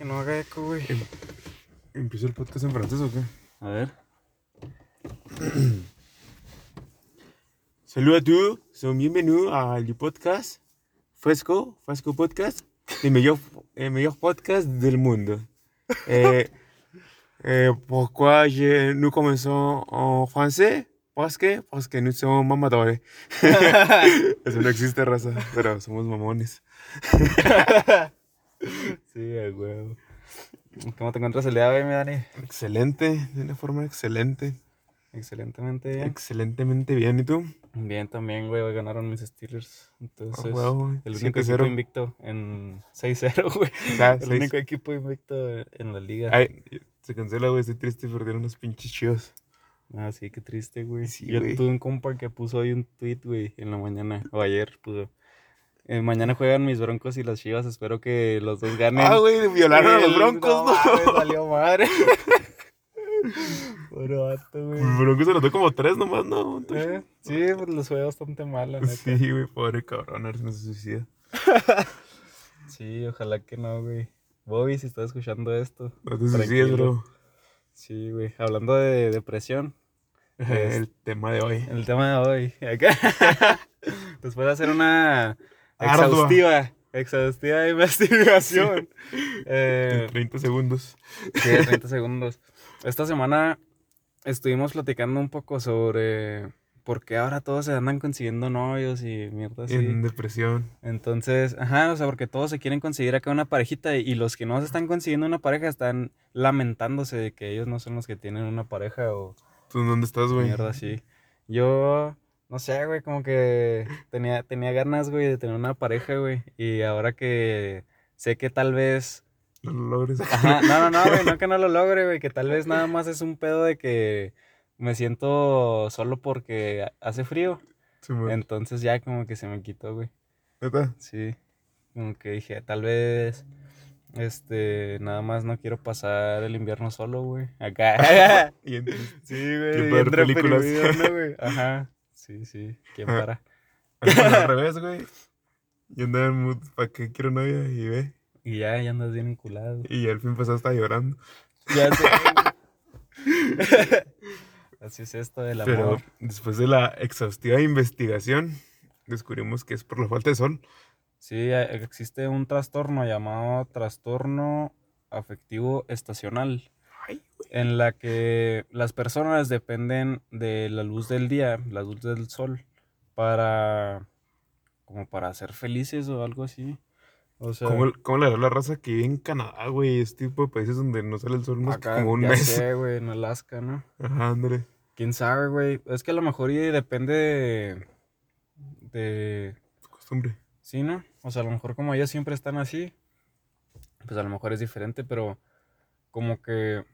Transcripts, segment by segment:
Que no haga eco, güey. Em, ¿Empiezo el podcast en francés o qué? A ver. Salut à tous, sont bienvenus à le podcast Fresco, Fresco Podcast, le meilleur, le meilleur podcast del mundo. Eh, eh, pourquoi je, nous commençons en français? Parce que, parce que nous somos mamadores. Eso no existe, raza, pero somos mamones. Sí, a huevo. ¿Cómo te encuentras el día de hoy, mi Dani? Excelente, de una forma excelente. Excelentemente bien. Excelentemente bien, ¿y tú? Bien también, güey. Ganaron mis Steelers. Entonces, huevo, el único 7-0. equipo invicto en 6-0, güey. sea, el único equipo invicto en la liga. Ay, se cancela, güey, estoy triste, perdieron unos pinches chivos. Ah, sí, qué triste, güey. Sí, Yo güey. tuve un compa que puso hoy un tweet, güey, en la mañana, o ayer puso. Eh, mañana juegan mis broncos y las chivas, espero que los dos ganen. Ah, güey, violaron a los El- broncos, no. ¿no? valió madre. Pobre vato, güey. Los broncos se notó como tres nomás, ¿no? Eh, Sí, pues los fue bastante mal, la neta. Sí, güey, pobre cabrón, a ver si no se suicida. Sí, ojalá que no, güey. Bobby, si estás escuchando esto. No te suicides, bro. Sí, güey. Hablando de depresión, Es- El tema de hoy. el tema de hoy. Acá. Después de hacer una Ardua. exhaustiva, exhaustiva investigación. eh, En 30 segundos. sí, de 30 segundos. Esta semana estuvimos platicando un poco sobre por qué ahora todos se andan consiguiendo novios y mierda así. En depresión. Entonces, ajá, o sea, porque todos se quieren conseguir acá una parejita y, y los que no se están consiguiendo una pareja están lamentándose de que ellos no son los que tienen una pareja o ¿Tú dónde estás, güey? mierda así. Yo, no sé, güey, como que tenía, tenía ganas, güey, de tener una pareja, güey. Y ahora que sé que tal vez... No lo logres. Ajá, no, no, no, güey, no que no lo logre, güey, que tal vez nada más es un pedo de que me siento solo porque hace frío. Sí. Entonces ya como que se me quitó, güey. ¿Neta? Sí, como que dije, tal vez, este, nada más no quiero pasar el invierno solo, güey. Acá. Y sí, güey. Ver películas. ¿no, güey? Ajá. Sí, sí. ¿Quién Ah. para? al revés, güey. Yo andaba en mood, ¿para qué quiero novia? Y ve. Y ya, ya andas bien enculado. Y al fin empezó a estar llorando. Ya sé. Así es esto del amor. Pero después de la exhaustiva investigación, descubrimos que es por la falta de sol. Sí, eh, existe un trastorno llamado trastorno afectivo estacional. En la que las personas dependen de la luz del día, la luz del sol, para como para ser felices o algo así. O sea, ¿Cómo, cómo le da la raza que vive en Canadá, güey? Este tipo de países donde no sale el sol más que acá, como un ya mes. sé, güey, en Alaska, ¿no? Ajá, ándale. Quién sabe, güey. Es que a lo mejor depende de, de Costumbre. Sí, ¿no? O sea, a lo mejor como ellos siempre están así, pues a lo mejor es diferente, pero como que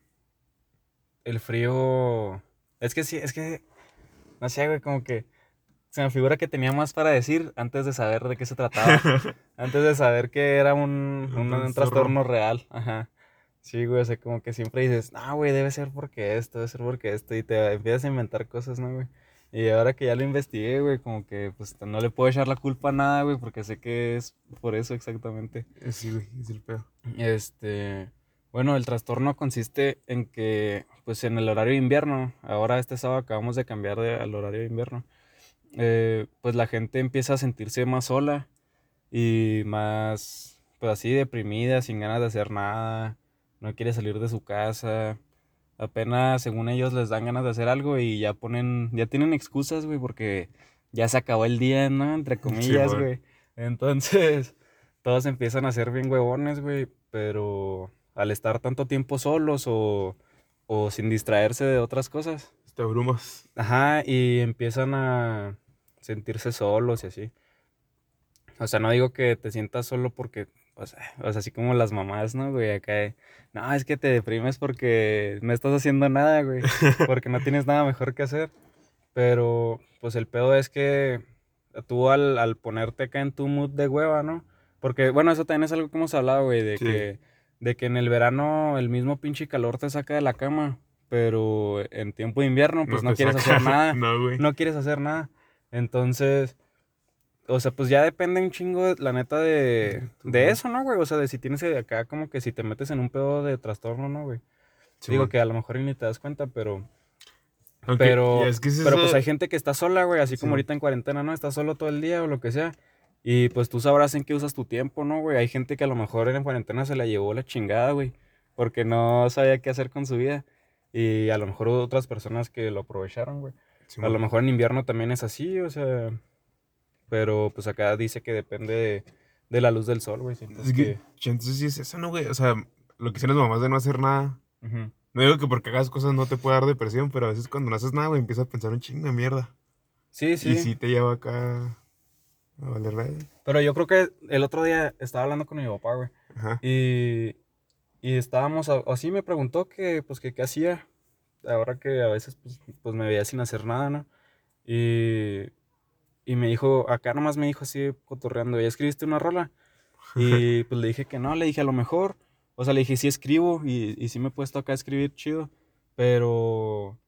el frío... Es que sí, es que... No sé, güey, como que se me figura que tenía más para decir antes de saber de qué se trataba. antes de saber que era un, Un un, trastorno. real. Ajá. Sí, güey, o sea, como que siempre dices, no, güey, debe ser porque esto, debe ser porque esto, y te empiezas a inventar cosas, ¿no, güey? Y ahora que ya lo investigué, güey, como que pues no le puedo echar la culpa a nada, güey, porque sé que es por eso exactamente. Eh, Sí, güey, es el pedo. Este, bueno, el trastorno consiste en que, pues en el horario de invierno, ahora este sábado acabamos de cambiar de- al horario de invierno, eh, pues la gente empieza a sentirse más sola y más, pues así deprimida, sin ganas de hacer nada, no quiere salir de su casa, apenas según ellos les dan ganas de hacer algo y ya ponen, ya tienen excusas, güey, porque ya se acabó el día, ¿no? Entre comillas, güey. Entonces, todos empiezan a ser bien huevones, güey, pero al estar tanto tiempo solos o, o sin distraerse de otras cosas, Te abrumas. Ajá, y empiezan a sentirse solos y así. O sea, no digo que te sientas solo porque, o sea, o sea, así como las mamás, ¿no, güey? Acá, no, es que te deprimes porque no estás haciendo nada, güey, porque no tienes nada mejor que hacer. Pero, pues el pedo es que tú al, al ponerte acá en tu mood de hueva, ¿no? Porque, bueno, eso también es algo que hemos hablado, güey, de Sí. que, de que en el verano el mismo pinche calor te saca de la cama, pero en tiempo de invierno, pues no, te quieres saca. hacer nada No, güey. no quieres hacer nada. Entonces, o sea, pues ya depende un chingo, la neta, de, de eso, ¿no, güey? O sea, de si tienes acá como que si te metes en un pedo de trastorno, ¿no, güey? Sí, Digo man. que a lo mejor ni te das cuenta, pero... Pero, es que es pero pues hay gente que está sola, güey, así Sí. como ahorita en cuarentena, ¿no? Está solo todo el día o lo que sea. Y pues tú sabrás en qué usas tu tiempo, ¿no, güey? Hay gente que a lo mejor en cuarentena se la llevó la chingada, güey, porque no sabía qué hacer con su vida. Y a lo mejor hubo otras personas que lo aprovecharon, güey. Sí, A lo mejor en invierno también es así, o sea. Pero pues acá dice que depende de, de la luz del sol, güey. siento Es que, entonces sí es eso, ¿no, güey? O sea, lo que hicieron las mamás de no hacer nada. No digo que porque hagas cosas no te pueda dar depresión, pero a veces cuando no haces nada, güey, empiezas a pensar un chingo de mierda. Sí, sí. Y sí te lleva acá a valer. Pero yo creo que el otro día estaba hablando con mi papá, güey. Ajá. Y, y estábamos, a- así me preguntó que, pues, que qué hacía. Ahora que a veces, pues, pues, me veía sin hacer nada, ¿no? Y, y me dijo, acá nomás me dijo así, cotorreando, ¿ya escribiste una rola? Y pues le dije que no, le dije a lo mejor. O sea, le dije, sí escribo y, y sí me he puesto acá a escribir chido. Pero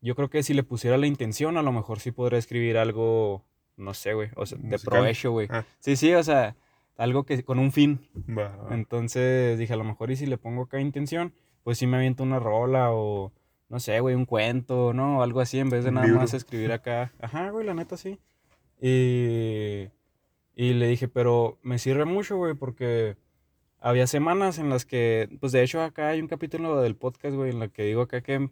yo creo que si le pusiera la intención, a lo mejor sí podría escribir algo, no sé, güey. O sea, de provecho, güey. Ah. Sí, sí, o sea, algo que con un fin. Entonces dije, a lo mejor y si le pongo acá intención, pues sí me aviento una rola o, no sé, güey, un cuento, ¿no? O algo así, en vez de Un nada libro. más escribir acá. Ajá, güey, la neta sí. Y, y le dije, pero me sirve mucho, güey, porque había semanas en las que, pues de hecho acá hay un capítulo del podcast, güey, en la que digo acá que,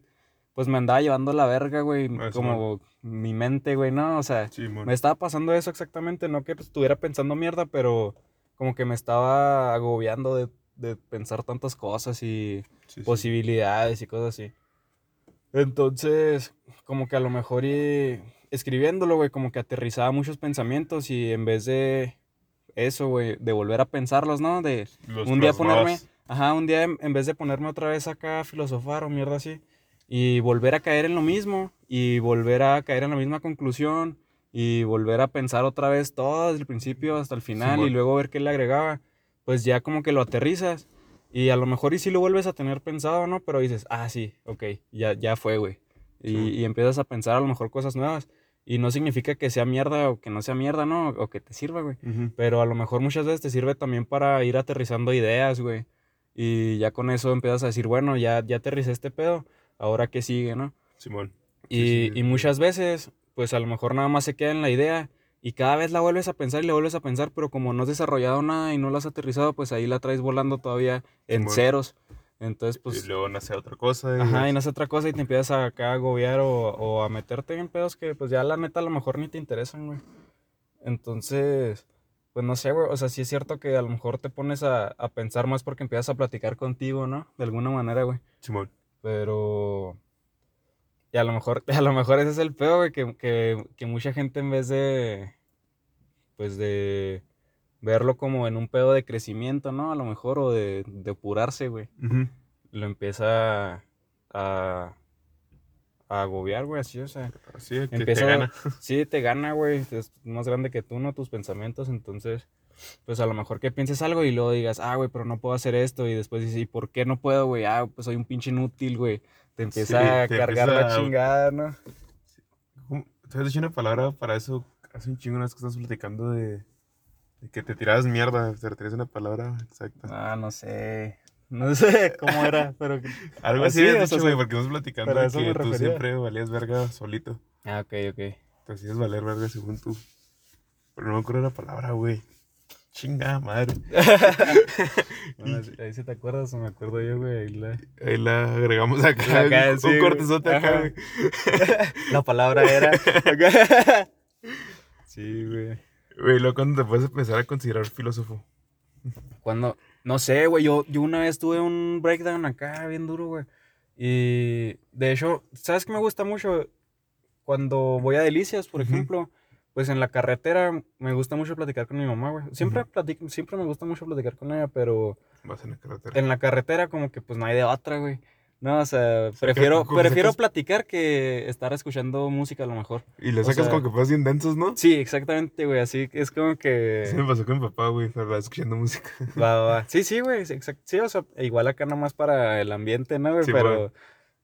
pues me andaba llevando la verga, güey, Ah, como mi mente, güey, ¿no? O sea, Sí, me estaba pasando eso exactamente, no que estuviera pensando mierda, pero como que me estaba agobiando de, de pensar tantas cosas y Sí, sí. posibilidades y cosas así. Entonces, como que a lo mejor y escribiéndolo, güey, como que aterrizaba muchos pensamientos y en vez de eso, güey, de volver a pensarlos, ¿no? De Los un día ponerme, ajá, un día en, en vez de ponerme otra vez acá a filosofar o mierda así, y volver a caer en lo mismo, y volver a caer en la misma conclusión, y volver a pensar otra vez todo desde el principio hasta el final, y luego ver qué le agregaba, pues ya como que lo aterrizas, y a lo mejor y sí lo vuelves a tener pensado, ¿no? Pero dices, ah, sí, ok, ya, ya fue, güey. Y, Sí. y empiezas a pensar a lo mejor cosas nuevas. Y no significa que sea mierda o que no sea mierda, ¿no? O que te sirva, güey. Pero a lo mejor muchas veces te sirve también para ir aterrizando ideas, güey. Y ya con eso empiezas a decir, bueno, ya, ya aterricé este pedo, ahora qué sigue, ¿no? Simón. Y, Sí, sí, y muchas veces, pues a lo mejor nada más se queda en la idea y cada vez la vuelves a pensar y la vuelves a pensar, pero como no has desarrollado nada y no la has aterrizado, pues ahí la traes volando todavía en Simón. ceros. Entonces, pues, y luego nace otra cosa. y ajá, y es- hace otra cosa y te empiezas a acá a agobiar o, o a meterte en pedos que pues ya la neta a lo mejor ni te interesan, güey. Entonces, pues no sé, güey, o sea, sí es cierto que a lo mejor te pones a, a pensar más porque empiezas a platicar contigo, ¿no? De alguna manera, güey. Simón. Pero. Y a lo mejor, a lo mejor ese es el peor, güey, que, que, que mucha gente en vez de. Pues de verlo como en un pedo de crecimiento, ¿no? A lo mejor, o de, de apurarse, güey. Lo empieza a. a agobiar, güey, así, o sea. Que Empieza, te gana. Sí, te gana, güey. Es más grande que tú, ¿no? Tus pensamientos. Entonces, pues a lo mejor que pienses algo y luego digas, ah, güey, pero no puedo hacer esto. Y después dices, ¿y por qué no puedo, güey? Ah, pues soy un pinche inútil, güey. Te empieza Sí, a te cargar la empieza a- chingada, ¿no? ¿Te has dicho una palabra para eso? Hace un chingo unas que estás platicando de, de que te tirabas mierda. ¿Te refieres a una palabra exacta? Ah, no sé. No sé cómo era, pero. Algo Ah, así sí, has dicho, güey, porque estamos platicando de que tú siempre valías verga solito. Ah, ok, ok. Te hacías valer verga según tú. Pero no me acuerdo la palabra, güey. Chinga madre. Bueno, ahí- si te acuerdas o me acuerdo yo, güey. ahí la, Ahí la agregamos acá. Acá, un sí, cortezote acá, güey. la palabra era. sí, güey. Güey, luego cuando te puedes empezar a considerar filósofo. Cuando, no sé, güey, yo, yo una vez tuve un breakdown acá bien duro, güey. Y de hecho, ¿sabes qué me gusta mucho? Cuando voy a Delicias, por ejemplo, pues en la carretera me gusta mucho platicar con mi mamá, güey. Siempre, platico, siempre me gusta mucho platicar con ella, pero Vas en la carretera. en la carretera como que pues no hay de otra, güey. No, o sea, prefiero, prefiero platicar que estar escuchando música a lo mejor. Y le o sacas sea- como que fueras bien densos, ¿no? Sí, exactamente, güey, así es como que... Sí me pasó con mi papá, güey. Pero escuchando música. Va, va, va. Sí, sí, güey. sí, exact- Sí, o sea, igual acá nomás para el ambiente, ¿no, güey? Sí, pero, bueno.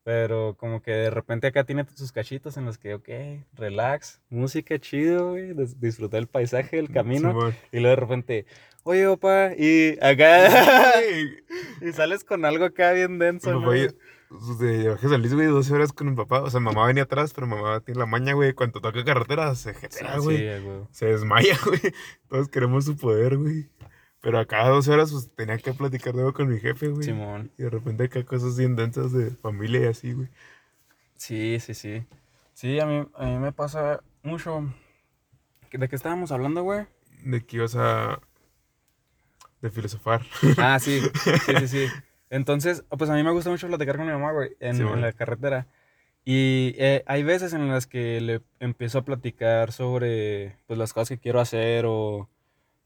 Pero como que de repente acá tiene sus cachitos en los que, ok, relax, música chido, güey, dis- disfrutar el paisaje, el camino. Simón. Y luego de repente, oye, opa, y acá, y sales con algo acá bien denso, ¿no? a San Luis, güey, 12 horas con mi papá. O sea, mamá venía atrás, pero mamá tiene la maña, güey. Cuando toca carretera, se güey. sí, güey. Se desmaya, güey. Todos queremos su poder, güey. Pero a cada 12 horas, pues tenía que platicar nuevo con mi jefe, güey. Simón. Y de repente acá cosas bien densas de familia y así, güey. Sí, sí, sí. Sí, a mí, a mí me pasa mucho. ¿De qué estábamos hablando, güey? De que ibas a. de filosofar. Ah, sí, sí, sí, sí. Entonces, pues a mí me gusta mucho platicar con mi mamá, güey, en, Sí, en la carretera. Y eh, hay veces en las que le empiezo a platicar sobre, pues, las cosas que quiero hacer o,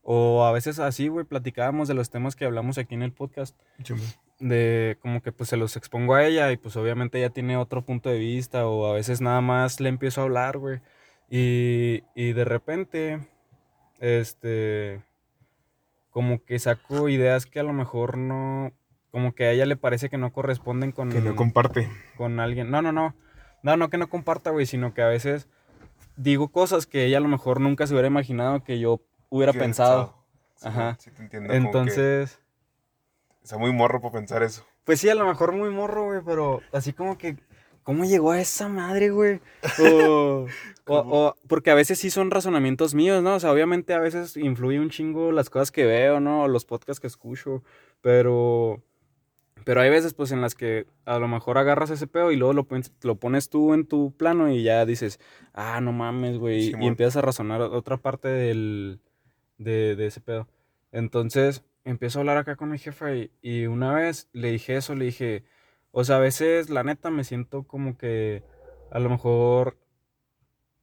o a veces así, güey, platicábamos de los temas que hablamos aquí en el podcast. De como que pues se los expongo a ella y pues obviamente ella tiene otro punto de vista o a veces nada más le empiezo a hablar, güey. Y, y de repente, este, como que saco ideas que a lo mejor no, como que a ella le parece que no corresponden con, Que no comparte. con alguien. No, no, no. No, no que no comparta, güey, sino que a veces digo cosas que ella a lo mejor nunca se hubiera imaginado que yo hubiera pensado. Sí, Ajá. Sí, te entiendo. Entonces... Está muy morro para pensar eso. Pues sí, a lo mejor muy morro, güey, pero así como que, ¿cómo llegó a esa madre, güey? O, o, o- porque a veces sí son razonamientos míos, ¿no? O sea, obviamente a veces influye un chingo las cosas que veo, ¿no? O los podcasts que escucho, pero, pero hay veces, pues, en las que a lo mejor agarras ese pedo y luego lo, pones- lo pones tú en tu plano y ya dices, ah, no mames, güey, y- empiezas a razonar otra parte del, de, de ese pedo. Entonces, empiezo a hablar acá con mi jefa y, y una vez le dije eso, le dije, o sea, a veces la neta me siento como que a lo mejor,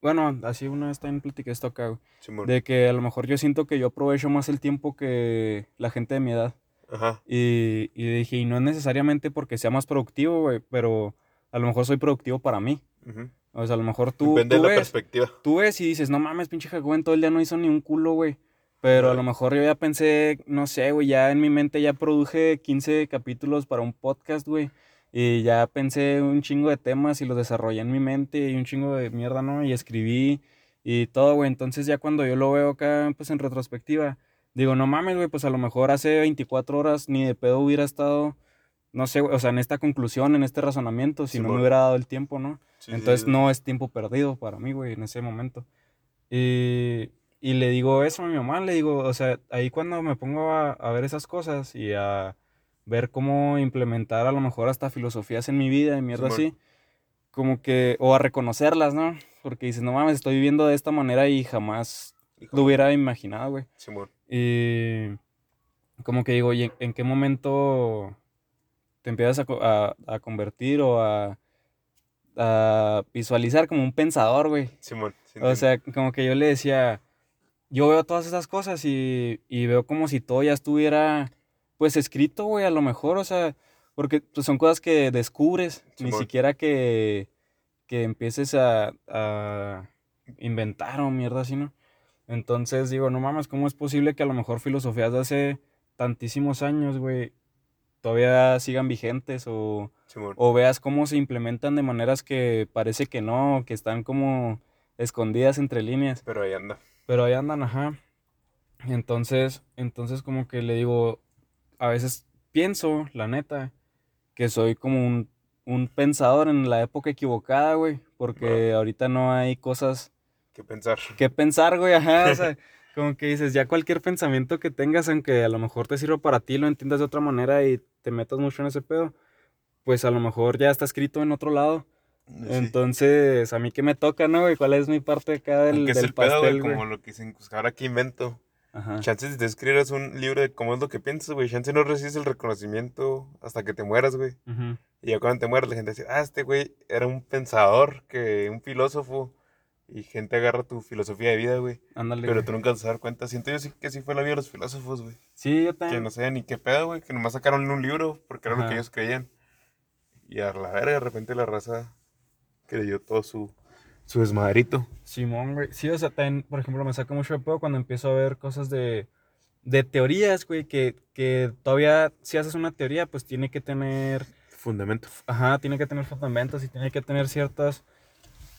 bueno, así una vez también platiqué esto acá, güey, Simón. de que a lo mejor yo siento que yo aprovecho más el tiempo que la gente de mi edad. Ajá. Y, y dije, y no es necesariamente porque sea más productivo, güey, pero a lo mejor soy productivo para mí. Ujú. O sea, a lo mejor tú, Depende tú de la ves, perspectiva. tú ves y dices, no mames, pinche Jacobén, todo el día no hizo ni un culo, güey. Pero a lo mejor yo ya pensé, no sé, güey, ya en mi mente ya produje 15 capítulos para un podcast, güey. Y ya pensé un chingo de temas y los desarrollé en mi mente y un chingo de mierda, ¿no? Y escribí y todo, güey. Entonces ya cuando yo lo veo acá, pues en retrospectiva, digo, no mames, güey, pues a lo mejor hace 24 horas ni de pedo hubiera estado, no sé, güey, o sea, en esta conclusión, en este razonamiento, si no me hubiera dado el tiempo, ¿no? Sí, Entonces sí. no es tiempo perdido para mí, güey, en ese momento. Y, y le digo eso a mi mamá, le digo, o sea, ahí cuando me pongo a, a ver esas cosas y a ver cómo implementar a lo mejor hasta filosofías en mi vida y mierda así, como que, o a reconocerlas, ¿no? Porque dices, no mames, estoy viviendo de esta manera y jamás Hijo. lo hubiera imaginado, güey. Simón. Y como que digo, ¿y en, qué momento te empiezas a, a- a convertir o a, a visualizar como un pensador, güey? Simón. sí O sea, como que yo le decía, yo veo todas esas cosas y, y veo como si todo ya estuviera, pues, escrito, güey, a lo mejor, o sea, porque pues, son cosas que descubres, ni siquiera que, que empieces a, a inventar o mierda así, ¿no? Entonces digo, no mames, ¿cómo es posible que a lo mejor filosofías de hace tantísimos años, güey, todavía sigan vigentes o, o veas cómo se implementan de maneras que parece que no, que están como escondidas entre líneas, Pero ahí anda. Pero ahí andan, ajá. Entonces, entonces como que le digo, a veces pienso, la neta, que soy como un, un pensador en la época equivocada, güey, porque ahorita no hay cosas ¿Qué pensar? que pensar, güey, ajá, o sea, como que dices, ya cualquier pensamiento que tengas, aunque a lo mejor te sirva para ti, lo entiendas de otra manera y te metas mucho en ese pedo, pues a lo mejor ya está escrito en otro lado. Sí. Entonces, a mí qué me toca, ¿no, güey? ¿Cuál es mi parte acá del, ¿Qué es del el pedo, güey? pastel? Como lo que dicen, pues ahora que invento. Ajá. Chances si te escribes un libro de cómo es lo que piensas, güey. Chance no recibes el reconocimiento hasta que te mueras, güey. Ujú. Y ya cuando te mueras, la gente dice, ah, este güey era un pensador, que un filósofo. Y gente agarra tu filosofía de vida, güey. Ándale. Pero tú nunca te vas a dar cuenta. Siento yo sí que sí fue la vida de los filósofos, güey. Sí, yo Que también. no sabían ni qué pedo, güey. Que nomás sacaron un libro porque era lo Ajá. que ellos creían. Y a la verga, de repente la raza creyó todo su, su desmadrito. Simón, güey. Sí, o sea, también, por ejemplo, me saca mucho de pedo cuando empiezo a ver cosas de, de teorías, güey, que, que todavía, si haces una teoría, pues tiene que tener fundamento. Ajá, tiene que tener fundamentos y tiene que tener ciertas...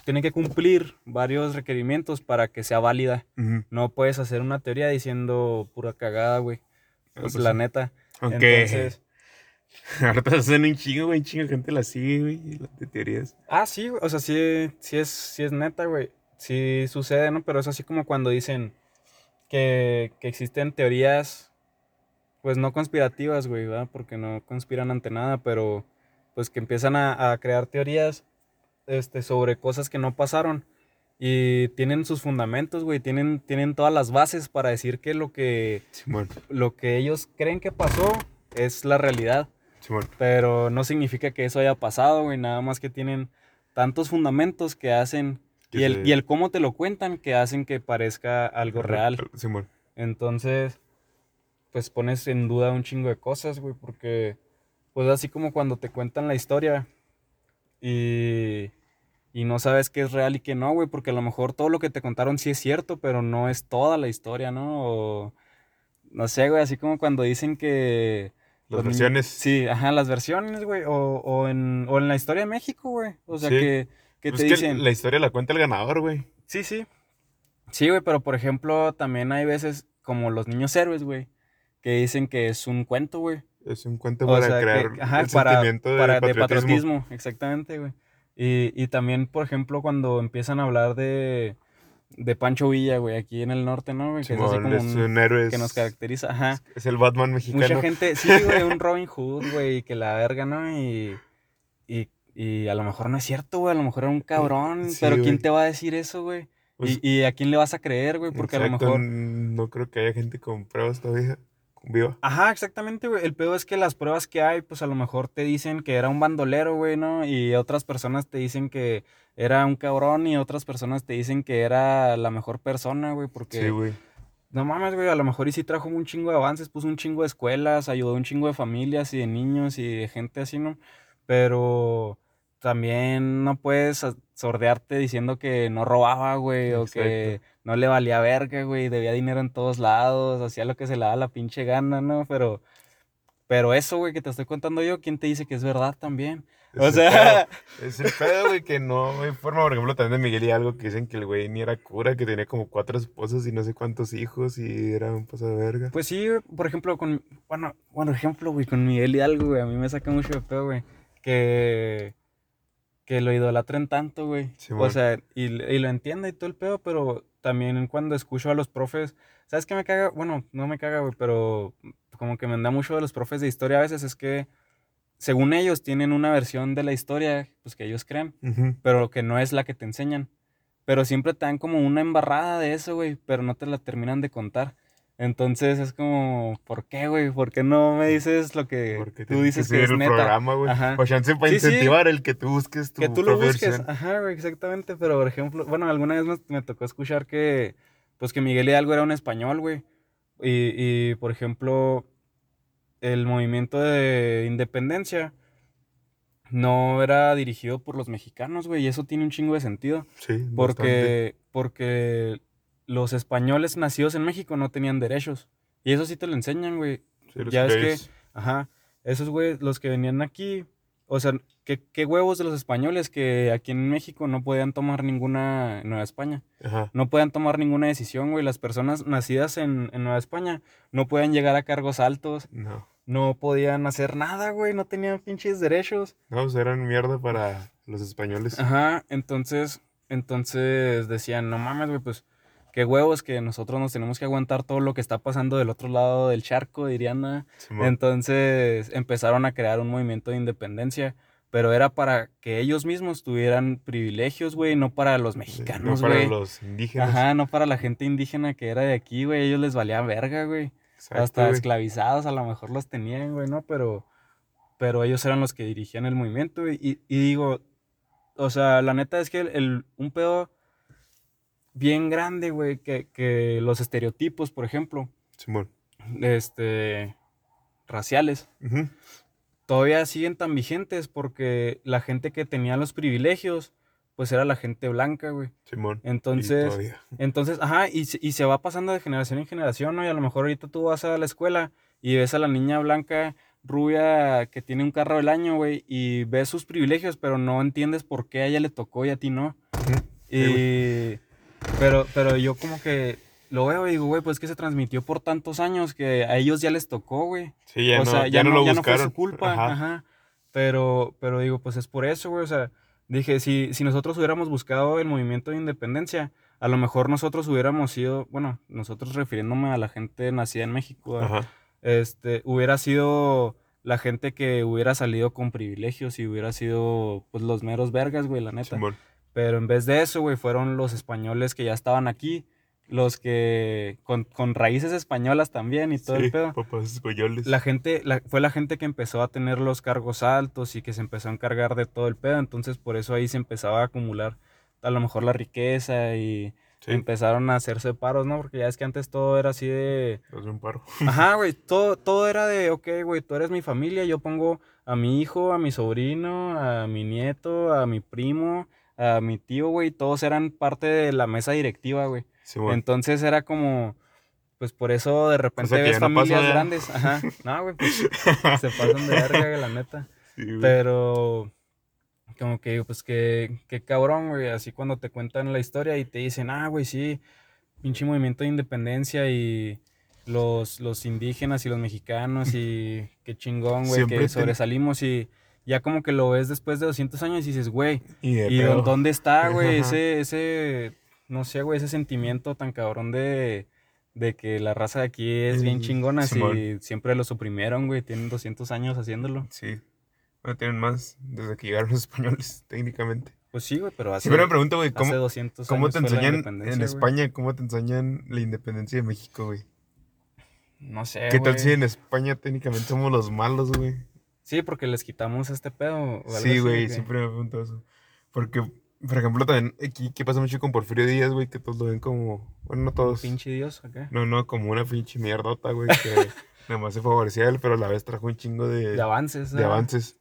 Tiene que cumplir varios requerimientos para que sea válida. No puedes hacer una teoría diciendo pura cagada, güey. Ah, Pues pues la sí. neta. Aunque Entonces... ahorita hacen un chingo, güey, un chingo de gente la sigue, güey, las de teorías. Ah, sí, o sea, sí, sí es, sí es neta, güey. Sí sucede, ¿no? Pero es así como cuando dicen que, que existen teorías, pues no conspirativas, güey, ¿verdad? Porque no conspiran ante nada, pero pues que empiezan a, a crear teorías este, sobre cosas que no pasaron. Y tienen sus fundamentos, güey, tienen, tienen todas las bases para decir que lo que, lo que ellos creen que pasó es la realidad. Simón. Pero no significa que eso haya pasado, güey. Nada más que tienen tantos fundamentos que hacen. Y el, se- y el cómo te lo cuentan que hacen que parezca algo real. Simón. Entonces, pues pones en duda un chingo de cosas, güey. Porque, pues así como cuando te cuentan la historia y, y no sabes qué es real y qué no, güey. Porque a lo mejor todo lo que te contaron sí es cierto, pero no es toda la historia, ¿no? O, no sé, güey. Así como cuando dicen que... Las versiones. Sí, ajá, las versiones, güey. O, o, en, o en la historia de México, güey. O sea, Sí. que, que Pues te dicen... la historia la cuenta el ganador, güey. Sí, sí. Sí, güey, pero por ejemplo, también hay veces como los niños héroes, güey, que dicen que es un cuento, güey. Es un cuento O para sea, que- crear ajá, el para, sentimiento de, para- de patriotismo. patriotismo, exactamente, güey. Y, y también, por ejemplo, cuando empiezan a hablar de, de Pancho Villa, güey, aquí en el norte, ¿no? Güey? Que es así como es un- un héroe. que nos caracteriza, ajá. Es el Batman mexicano. Mucha gente, sí, güey, un Robin Hood, güey, que la verga, ¿no? Y, y, y a lo mejor no es cierto, güey, a lo mejor era un cabrón, Sí, pero ¿quién te va a decir eso, güey? Pues, ¿Y, y a quién le vas a creer, güey? Porque a lo mejor... No creo que haya gente con pruebas todavía. Viva. Ajá, exactamente, güey. El pedo es que las pruebas que hay, pues a lo mejor te dicen que era un bandolero, güey, ¿no? Y otras personas te dicen que era un cabrón y otras personas te dicen que era la mejor persona, güey, porque... Sí, güey. No mames, güey, a lo mejor y sí trajo un chingo de avances, puso un chingo de escuelas, ayudó a un chingo de familias y de niños y de gente así, ¿no? Pero también no puedes sordearte diciendo que no robaba, güey, o que no le valía verga, güey, debía dinero en todos lados, hacía lo que se le daba la pinche gana, ¿no? Pero, pero eso, güey, que te estoy contando yo, ¿quién te dice que es verdad también? O Es sea. Es el pedo, güey, que no hay forma, por ejemplo, también de Miguel y algo que dicen que el güey ni era cura, que tenía como cuatro esposas y no sé cuántos hijos y era un paso de verga. Pues sí, por ejemplo, con, bueno, bueno, ejemplo, güey, con Miguel Hidalgo, güey, a mí me saca mucho de pedo, güey, que, que lo idolatren tanto, güey. O Simón. sea, y, y lo entiendo y todo el pedo, pero también cuando escucho a los profes, ¿sabes qué me caga? Bueno, no me caga, güey, pero como que me da mucho de los profes de historia a veces es que, según ellos, tienen una versión de la historia, pues que ellos creen Ujú. pero que no es la que te enseñan. Pero siempre te dan como una embarrada de eso, güey, pero no te la terminan de contar. Entonces es como, ¿por qué, güey? ¿Por qué no me dices lo que Porque tú dices que que, es el neta? programa, güey. O chance para Sí, sí. incentivar el que tú busques tu Que tú lo busques. versión. Ajá, güey, exactamente. Pero, por ejemplo, bueno, alguna vez me, me tocó escuchar que, pues, que Miguel Hidalgo era un español, güey. Y, y, por ejemplo, el movimiento de independencia no era dirigido por los mexicanos, güey. Y eso tiene un chingo de sentido. Sí, bastante. Porque, porque los españoles nacidos en México no tenían derechos. Y eso sí te lo enseñan, güey. Sí, ya ves que-. Ajá. Esos güeyes, los que venían aquí, o sea, ¿qué, qué huevos de los españoles que aquí en México no podían tomar ninguna, en Nueva España, Ajá. no podían tomar ninguna decisión, güey. Las personas nacidas en, en Nueva España no podían llegar a cargos altos, No. No podían hacer nada, güey, no tenían pinches derechos. No, pues eran mierda para los españoles. Ajá, entonces, entonces decían, no mames, güey, pues qué huevos que nosotros nos tenemos que aguantar todo lo que está pasando del otro lado del charco, dirían. Simón. Entonces empezaron a crear un movimiento de independencia, pero era para que ellos mismos tuvieran privilegios, güey, no para los Sí, mexicanos, no para güey. los indígenas. Ajá, no para la gente indígena que era de aquí, güey, ellos les valía verga, güey. Exacto, Hasta güey. esclavizados a lo mejor los tenían, güey, ¿no? Pero, pero ellos eran los que dirigían el movimiento. Y, y digo, o sea, la neta es que el, el- un pedo bien grande, güey, que, que los estereotipos, por ejemplo, Simón. este, raciales, todavía siguen tan vigentes porque la gente que tenía los privilegios, pues era la gente blanca, güey. Simón. Entonces, entonces, ajá, y, se- y se va pasando de generación en generación, ¿no? Y a lo mejor ahorita tú vas a la escuela y ves a la niña blanca rubia que tiene un carro del año, güey, y ves sus privilegios, pero no entiendes por qué a ella le tocó y a ti no. Y... Pero, pero yo como que lo veo y digo, güey, pues que se transmitió por tantos años que a ellos ya les tocó, güey. Sí, ya o no, sea, ya, no, lo ya no fue su culpa, Ajá. ajá. Pero, pero digo, pues es por eso, güey. O sea, dije, si, si nosotros hubiéramos buscado el movimiento de independencia, a lo mejor nosotros hubiéramos sido, bueno, nosotros refiriéndome a la gente nacida en México, este, hubiera sido la gente que hubiera salido con privilegios y hubiera sido, pues, los meros vergas, güey, la neta. Simón. Pero en vez de eso, güey, fueron los españoles que ya estaban aquí, los que con, con raíces españolas también y todo Sí, el pedo. papás españoles. La gente, la- fue la gente que empezó a tener los cargos altos y que se empezó a encargar de todo el pedo, entonces por eso ahí se empezaba a acumular a lo mejor la riqueza y Sí, empezaron a hacerse paros, ¿no? Porque ya es que antes todo era así de... hazme un paro. Ajá, güey, todo, todo era de, ok, güey, tú eres mi familia, yo pongo a mi hijo, a mi sobrino, a mi nieto, a mi primo, a mi tío, güey, todos eran parte de la mesa directiva, güey. Entonces era como, pues por eso de repente ves no familias ¿verdad? grandes. Ajá, no, güey, pues se pasan de verga, la neta. Sí, güey. Pero, como que digo, pues que, que cabrón, güey, así cuando te cuentan la historia y te dicen, ah, güey, sí, pinche movimiento de independencia y los, los indígenas y los mexicanos y qué chingón, güey, Siempre que sobresalimos y ya como que lo ves después de 200 años y dices, güey, Y ¿y dónde está, güey, ese, ese, no sé, güey, ese sentimiento tan cabrón de, de que la raza de aquí es bien chingona y Simón. siempre lo suprimieron, güey, tienen 200 años haciéndolo. Sí. Bueno, tienen más desde que llegaron los españoles, técnicamente. Pues sí, güey, pero hace, Siempre me pregunto, güey, hace ¿cómo, 200 cómo años te enseñan en güey. España, cómo te enseñan la independencia de México, güey? No sé, ¿Qué tal si en España técnicamente somos los malos, güey? Sí, porque les quitamos este pedo. Sí, güey, siempre me pregunto eso. Porque, por ejemplo, también aquí, ¿qué pasa mucho con Porfirio Díaz, güey? Que todos lo ven como, bueno, no todos. Pinche Dios, ¿o qué? No, no, como una pinche mierdota, güey, que nada más se favorecía a él, pero a la vez trajo un chingo de, De avances. de avances.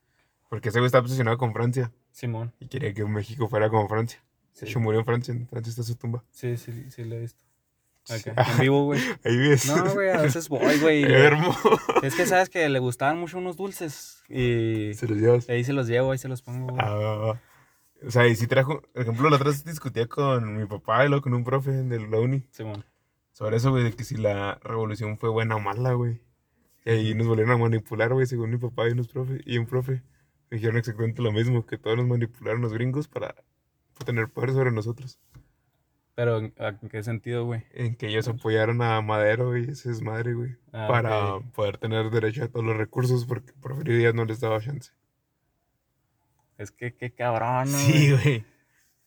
Porque ese güey está obsesionado con Francia Simón. y quería que México fuera como Francia. Sí, hecho, murió en Francia, en Francia está su tumba. sí, sí, sí, lo he visto. Acá, en vivo, güey. Ahí ves. No, güey, a veces voy, güey. Es que sabes que le gustaban mucho unos dulces. Y Se los llevas. ahí se los llevo, ahí se los pongo, güey. Ah, va, va. O sea, y sí trajo, por ejemplo, la otra vez discutía con mi papá y luego con un profe de la uni Simón. sobre eso, güey, de que si la revolución fue buena o mala, güey. Y ahí nos volvieron a manipular, güey, según mi papá y unos profe, y un profe. Me dijeron exactamente lo mismo, que todos nos manipularon los gringos para, tener poder sobre nosotros. Pero, ¿en qué sentido, güey? En que ellos apoyaron a Madero, güey, ese es madre, güey. Ah, para poder tener derecho a todos los recursos, porque Porfirio Díaz no les daba chance. Es que qué cabrón, ¿no, Sí, güey? güey.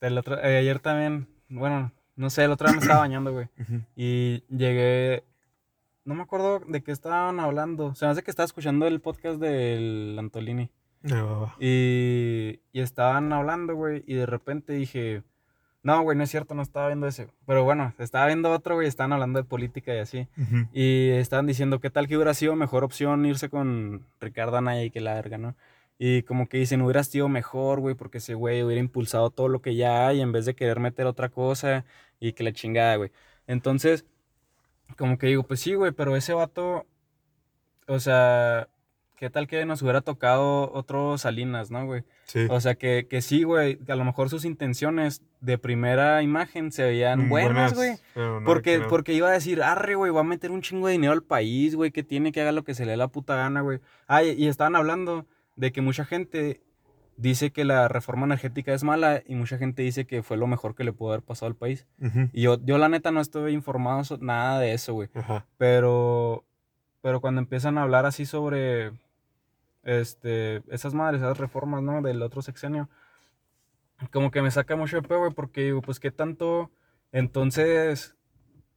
El otro, eh, ayer también, bueno, no sé, el otro día me estaba bañando, güey. Y llegué. No me acuerdo de qué estaban hablando. Se me hace que estaba escuchando el podcast del Antolini. Ah. Y, y estaban hablando, güey. Y de repente dije. No, güey, no es cierto, no estaba viendo ese. Pero bueno, estaba viendo otro, güey. Estaban hablando de política y así. Y estaban diciendo qué tal que hubiera sido mejor opción irse con Ricardo Anaya y que la verga, ¿no? Y como que dicen, hubiera sido mejor, güey, porque ese güey hubiera impulsado todo lo que ya hay en vez de querer meter otra cosa y que la chingada, güey. Entonces, como que digo, pues sí, güey, pero ese vato, o sea, ¿qué tal que nos hubiera tocado otro Salinas, no, güey? Sí. O sea, que, que sí, güey, que a lo mejor sus intenciones de primera imagen se veían Mm, buenas, güey. Porque, porque iba a decir, arre, güey, va a meter un chingo de dinero al país, güey, que tiene que haga lo que se le dé la puta gana, güey. Ah, y, y estaban hablando de que mucha gente dice que la reforma energética es mala y mucha gente dice que fue lo mejor que le pudo haber pasado al país. Y yo, yo la neta no estoy informado so- nada de eso, güey. Pero, pero cuando empiezan a hablar así sobre, este, esas madres, esas reformas, ¿no? Del otro sexenio, como que me saca mucho de pedo, güey, porque digo, pues qué tanto, entonces,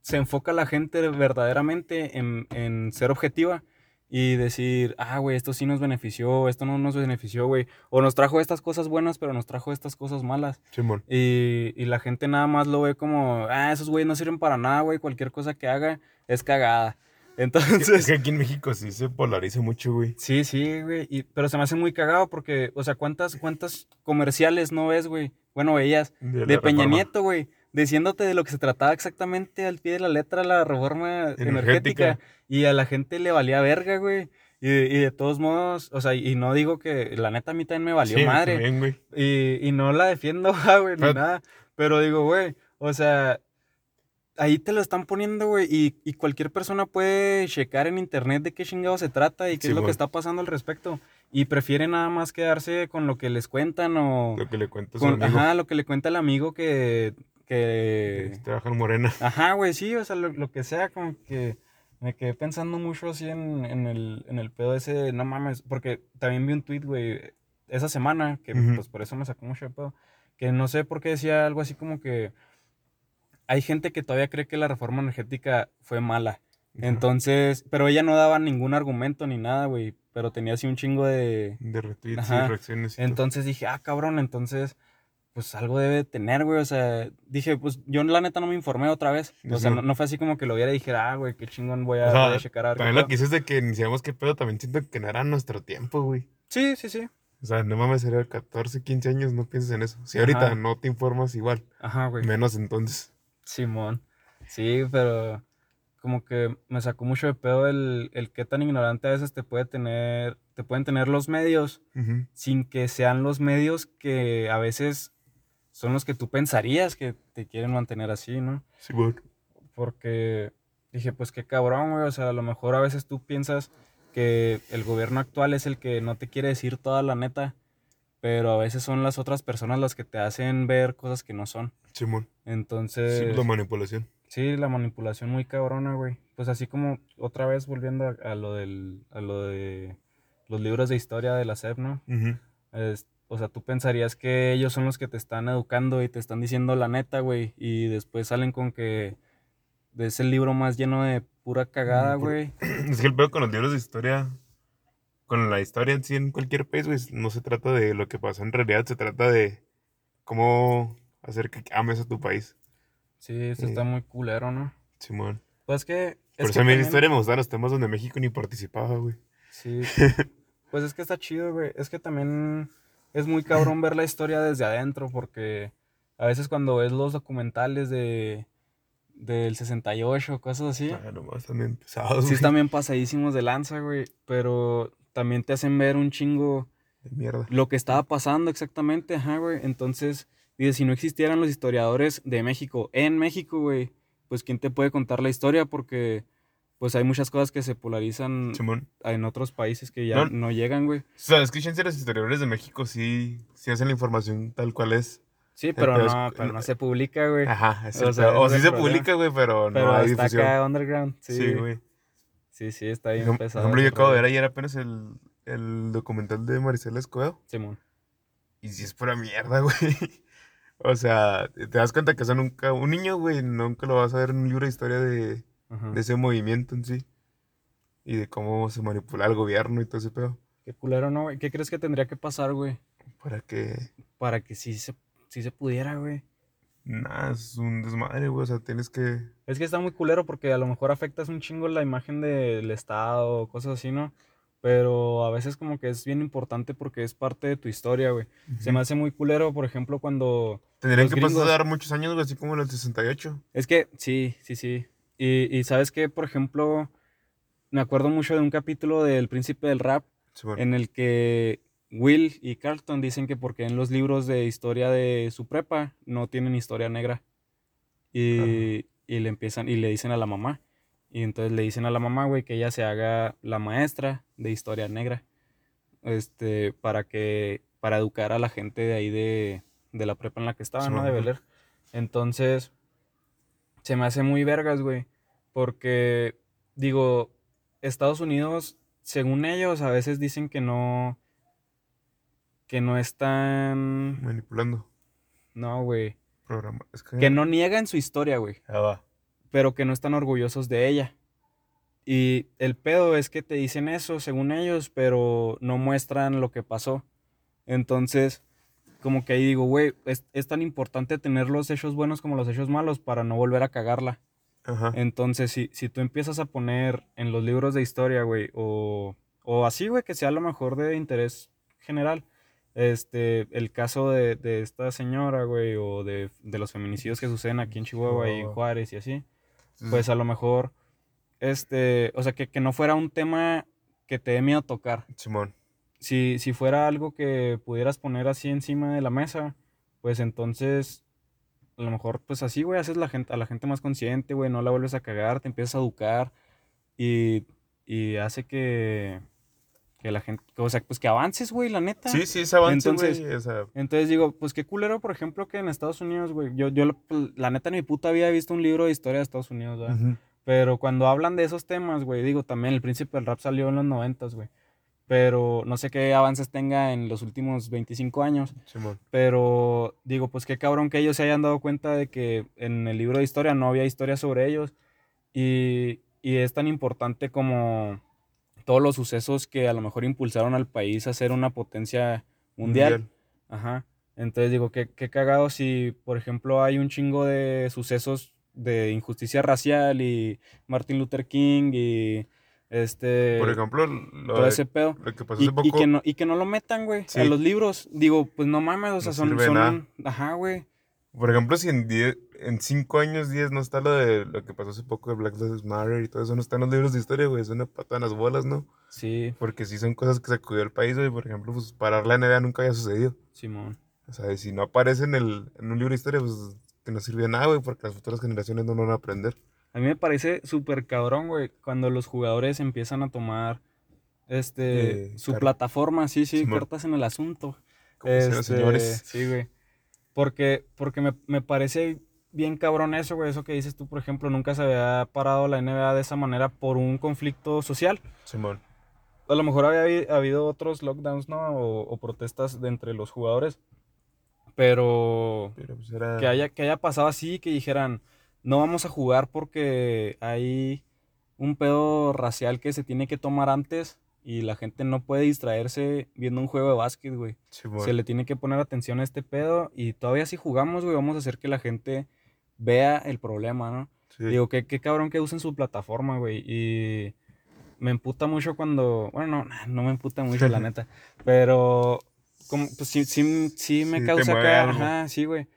se enfoca la gente verdaderamente en, en ser objetiva y decir, ah, güey, esto sí nos benefició, esto no nos benefició, güey, o nos trajo estas cosas buenas, pero nos trajo estas cosas malas. Simón. Y, y la gente nada más lo ve como, ah, esos güeyes no sirven para nada, güey, cualquier cosa que haga es cagada. Es Entonces, que aquí en México sí se polariza mucho, güey. sí, sí, güey, y- pero se me hace muy cagado porque, o sea, ¿cuántas, cuántas comerciales no ves, güey? Bueno, veías, De, de Peña reforma Nieto, güey, diciéndote de lo que se trataba exactamente al pie de la letra la reforma energética. Energética. Y a la gente le valía verga, güey. Y, y de todos modos, o sea, y no digo que la neta a mí también me valió Sí, madre. también, güey. Y, y no la defiendo, ah, güey, ni Pero- nada. Pero digo, güey, o sea, ahí te lo están poniendo, güey, y, y cualquier persona puede checar en internet de qué chingado se trata y qué es lo que está pasando al respecto. Y prefieren nada más quedarse con lo que les cuentan o Lo que le cuenta su con, amigo. ajá, lo que le cuenta el amigo que, que Trabaja en Morena. Ajá, güey, sí, o sea, lo, lo que sea, como que me quedé pensando mucho así en, en el, en el pedo ese, de, no mames, porque también vi un tweet, güey, esa semana, que Ujú. pues por eso me sacó mucho de pedo, que no sé por qué decía algo así como que hay gente que todavía cree que la reforma energética fue mala. Entonces, pero ella no daba ningún argumento ni nada, güey, pero tenía así un chingo de... De retweets y reacciones. y todo. Entonces dije, ah, cabrón, entonces, pues algo debe de tener, güey. O sea, dije, pues yo la neta no me informé otra vez. O sea, no, no fue así como que lo viera y dijera, ah, güey, qué chingón voy a, O sea, voy a checar a ver qué También lo pedo". que de que iniciamos qué pedo, también siento que no era nuestro tiempo, güey. Sí, sí, sí. O sea, no mames, era 14, 15 años, no pienses en eso. Si ahorita no te informas igual, Ajá, güey. menos entonces. Simón. Sí, pero como que me sacó mucho de pedo el, el qué tan ignorante a veces te puede tener, te pueden tener los medios sin que sean los medios que a veces son los que tú pensarías que te quieren mantener así, ¿no? Sí, porque dije, pues qué cabrón, güey, o sea, a lo mejor a veces tú piensas que el gobierno actual es el que no te quiere decir toda la neta, pero a veces son las otras personas las que te hacen ver cosas que no son. Simón. Sí, Entonces, la manipulación. sí, la manipulación muy cabrona, güey. Pues así como otra vez volviendo a, a lo del a lo de los libros de historia de la SEP, ¿no? Ujú. Es- o sea, tú pensarías que ellos son los que te están educando y te están diciendo la neta, güey, y después salen con que es el libro más lleno de pura cagada, Mm, güey. Es que el pedo con los libros de historia, con la historia en sí en cualquier país, güey, no se trata de lo que pasó en realidad, se trata de cómo hacer que ames a tu país. Sí, esto Sí. está muy culero, ¿no? Simón. Pues que... Por es eso que a mí también- historia me gustaban los temas donde México ni participaba, güey. Sí. Pues es que está chido, güey. Es que también es muy cabrón ver la historia desde adentro porque a veces cuando ves los documentales de del 68, cosas así, Ah, nomás también pesados, sí están bien pasadísimos de lanza, güey, pero también te hacen ver un chingo De mierda. lo que estaba pasando exactamente, ajá, güey. Entonces, dice, si no existieran los historiadores de México en México, güey, pues quién te puede contar la historia porque pues hay muchas cosas que se polarizan Simón. en otros países que ya No. no, llegan, güey. O sea, es que chance los historiadores de México sí, sí hacen la información tal cual es. Sí, pero pero es- no, pero no se publica, güey. Ajá, es O sea. O sí se problema. publica, güey, pero, Pero no hay está difusión. acá underground. Sí, Sí, güey. Sí, sí, está bien Por pesado. ejemplo, yo acabo de ver ayer apenas el, el documental de Maricela Escobedo. Simón. Y sí es pura mierda, güey. O sea, te das cuenta que eso nunca, un niño, güey, nunca lo vas a ver en un libro de historia de, Ajá. de ese movimiento en sí. Y de cómo se manipula el gobierno y todo ese pedo. Qué culero, ¿no, güey? ¿Qué crees que tendría que pasar, güey? Para que, Para que sí se, sí se pudiera, güey. nada, es un desmadre, güey. O sea, tienes que, Es que está muy culero porque a lo mejor afectas un chingo la imagen del Estado o cosas así, ¿no? Pero a veces como que es bien importante porque es parte de tu historia, güey. Se me hace muy culero, por ejemplo, cuando... tendrían que gringos- pasar muchos años, güey, así como en el 68. Es que, sí, sí, sí. Y, y sabes que, por ejemplo, me acuerdo mucho de un capítulo del Príncipe del Rap Sí, bueno. en el que Will y Carlton dicen que porque en los libros de historia de su prepa no tienen historia negra. Y, y le empiezan, y le dicen a la mamá. Y entonces le dicen a la mamá, güey, que ella se haga la maestra de historia negra. Este, para que, para educar a la gente de ahí de, de la prepa en la que estaba, Sí, ¿no? De ajá. Bel Air. Entonces, se me hace muy vergas, güey. Porque, digo, Estados Unidos, según ellos, a veces dicen que no. Que no están. Manipulando. No, güey. Programa. Es que, Que no niegan su historia, güey. Ah, va. Pero que no están orgullosos de ella. Y el pedo es que te dicen eso, según ellos, pero no muestran lo que pasó. Entonces, como que ahí digo, güey, es, es tan importante tener los hechos buenos como los hechos malos para no volver a cagarla. Ajá. Entonces, si, si tú empiezas a poner en los libros de historia, güey, o, o así, güey, que sea a lo mejor de interés general, este, el caso de, de esta señora, güey, o de, de los feminicidios que suceden aquí en Chihuahua y Oh. Juárez y así, pues a lo mejor, este, o sea, que, que no fuera un tema que te dé miedo tocar. Simón. Si, si fuera algo que pudieras poner así encima de la mesa, pues entonces a lo mejor pues así, güey, haces la gente, a la gente más consciente, güey, no la vuelves a cagar, te empiezas a educar y, y hace que, que la gente, o sea, pues que avances, güey, la neta. Sí, sí, ese avance, Entonces- güey. Entonces digo, pues qué culero, por ejemplo, que en Estados Unidos, güey, yo, yo la- neta en mi puta había visto un libro de historia de Estados Unidos, ¿verdad? ujú. Pero cuando hablan de esos temas, güey, digo, también el príncipe del rap salió en los noventas, güey. Pero no sé qué avances tenga en los últimos 25 años. Simón. Pero digo, pues qué cabrón que ellos se hayan dado cuenta de que en el libro de historia no había historia sobre ellos. Y, y es tan importante como todos los sucesos que a lo mejor impulsaron al país a ser una potencia mundial. Ajá. Entonces digo, qué, qué cagado si, por ejemplo, hay un chingo de sucesos de injusticia racial y Martin Luther King y este Por ejemplo, lo, todo de- ese pedo. lo que pasó Y, hace poco. y que no, y que no lo metan, güey, Sí. a los libros. Digo, pues no mames, o sea, No son, son nada. ajá, güey. Por ejemplo, si en 10 en 5 años, 10 no está lo de lo que pasó hace poco de Black Lives Matter y todo eso, no está en los libros de historia, güey. Es una pata en las bolas, ¿no? Sí, Porque sí son cosas que sacudió el país, güey. Por ejemplo, pues parar la NBA nunca había sucedido. Simón. O sea, si no aparece en, el, en un libro de historia, pues que no sirve de nada, güey, porque las futuras generaciones no lo van a aprender. A mí me parece súper cabrón, güey, cuando los jugadores empiezan a tomar este Eh, su plataforma, sí, sí, Simón. cartas en el asunto. Como Este, señores. Sí, güey. Porque, porque me, me parece bien cabrón eso, güey. Eso que dices tú, por ejemplo, nunca se había parado la NBA de esa manera por un conflicto social. Simón. A lo mejor había habi- habido otros lockdowns, ¿no? O, o protestas de entre los jugadores. Pero Pero pues era. que haya, que haya pasado así, que dijeran, no vamos a jugar porque hay un pedo racial que se tiene que tomar antes y la gente no puede distraerse viendo un juego de básquet, güey. Se le tiene que poner atención a este pedo y todavía si jugamos, güey, vamos a hacer que la gente vea el problema, ¿no? Sí. Digo, qué, qué cabrón que usen su plataforma, güey. Y me emputa mucho cuando. Bueno, no, no me emputa mucho, la neta. Pero, como, pues sí, sí, sí me Sí, causa acá. algo. Ajá, sí, güey.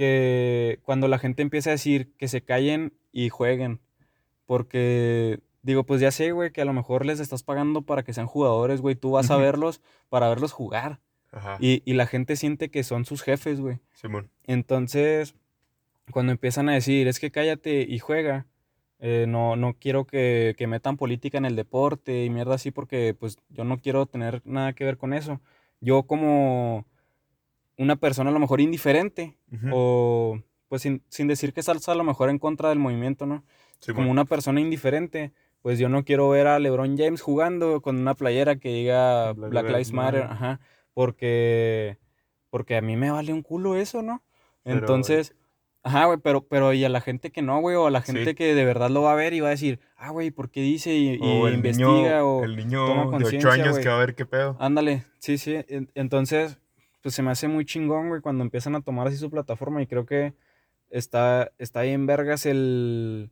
Que cuando la gente empieza a decir que se callen y jueguen. Porque, digo, pues ya sé, güey, que a lo mejor les estás pagando para que sean jugadores, güey. Tú vas a verlos para verlos jugar. Ajá. Y, y la gente siente que son sus jefes, güey. Simón. Entonces, cuando empiezan a decir, es que cállate y juega, eh, no, no quiero que, que metan política en el deporte y mierda así porque pues yo no quiero tener nada que ver con eso. Yo como una persona a lo mejor indiferente o pues sin, sin decir que salsa a lo mejor en contra del movimiento, ¿no? Como una persona indiferente, pues yo no quiero ver a LeBron James jugando con una playera que diga Black Black, Lives Matter, Matter. ajá, porque porque a mí me vale un culo eso, ¿no? Pero, Entonces, ajá, güey, pero pero y a la gente que no, güey, o a la gente Sí. que de verdad lo va a ver y va a decir, "Ah, güey, ¿por qué dice y, y O el investiga niño, o el niño toma de 8 conciencia, años güey. que va a ver qué pedo. Ándale, sí, sí. en- Entonces, pues se me hace muy chingón, güey, cuando empiezan a tomar así su plataforma y creo que está, está ahí en vergas el,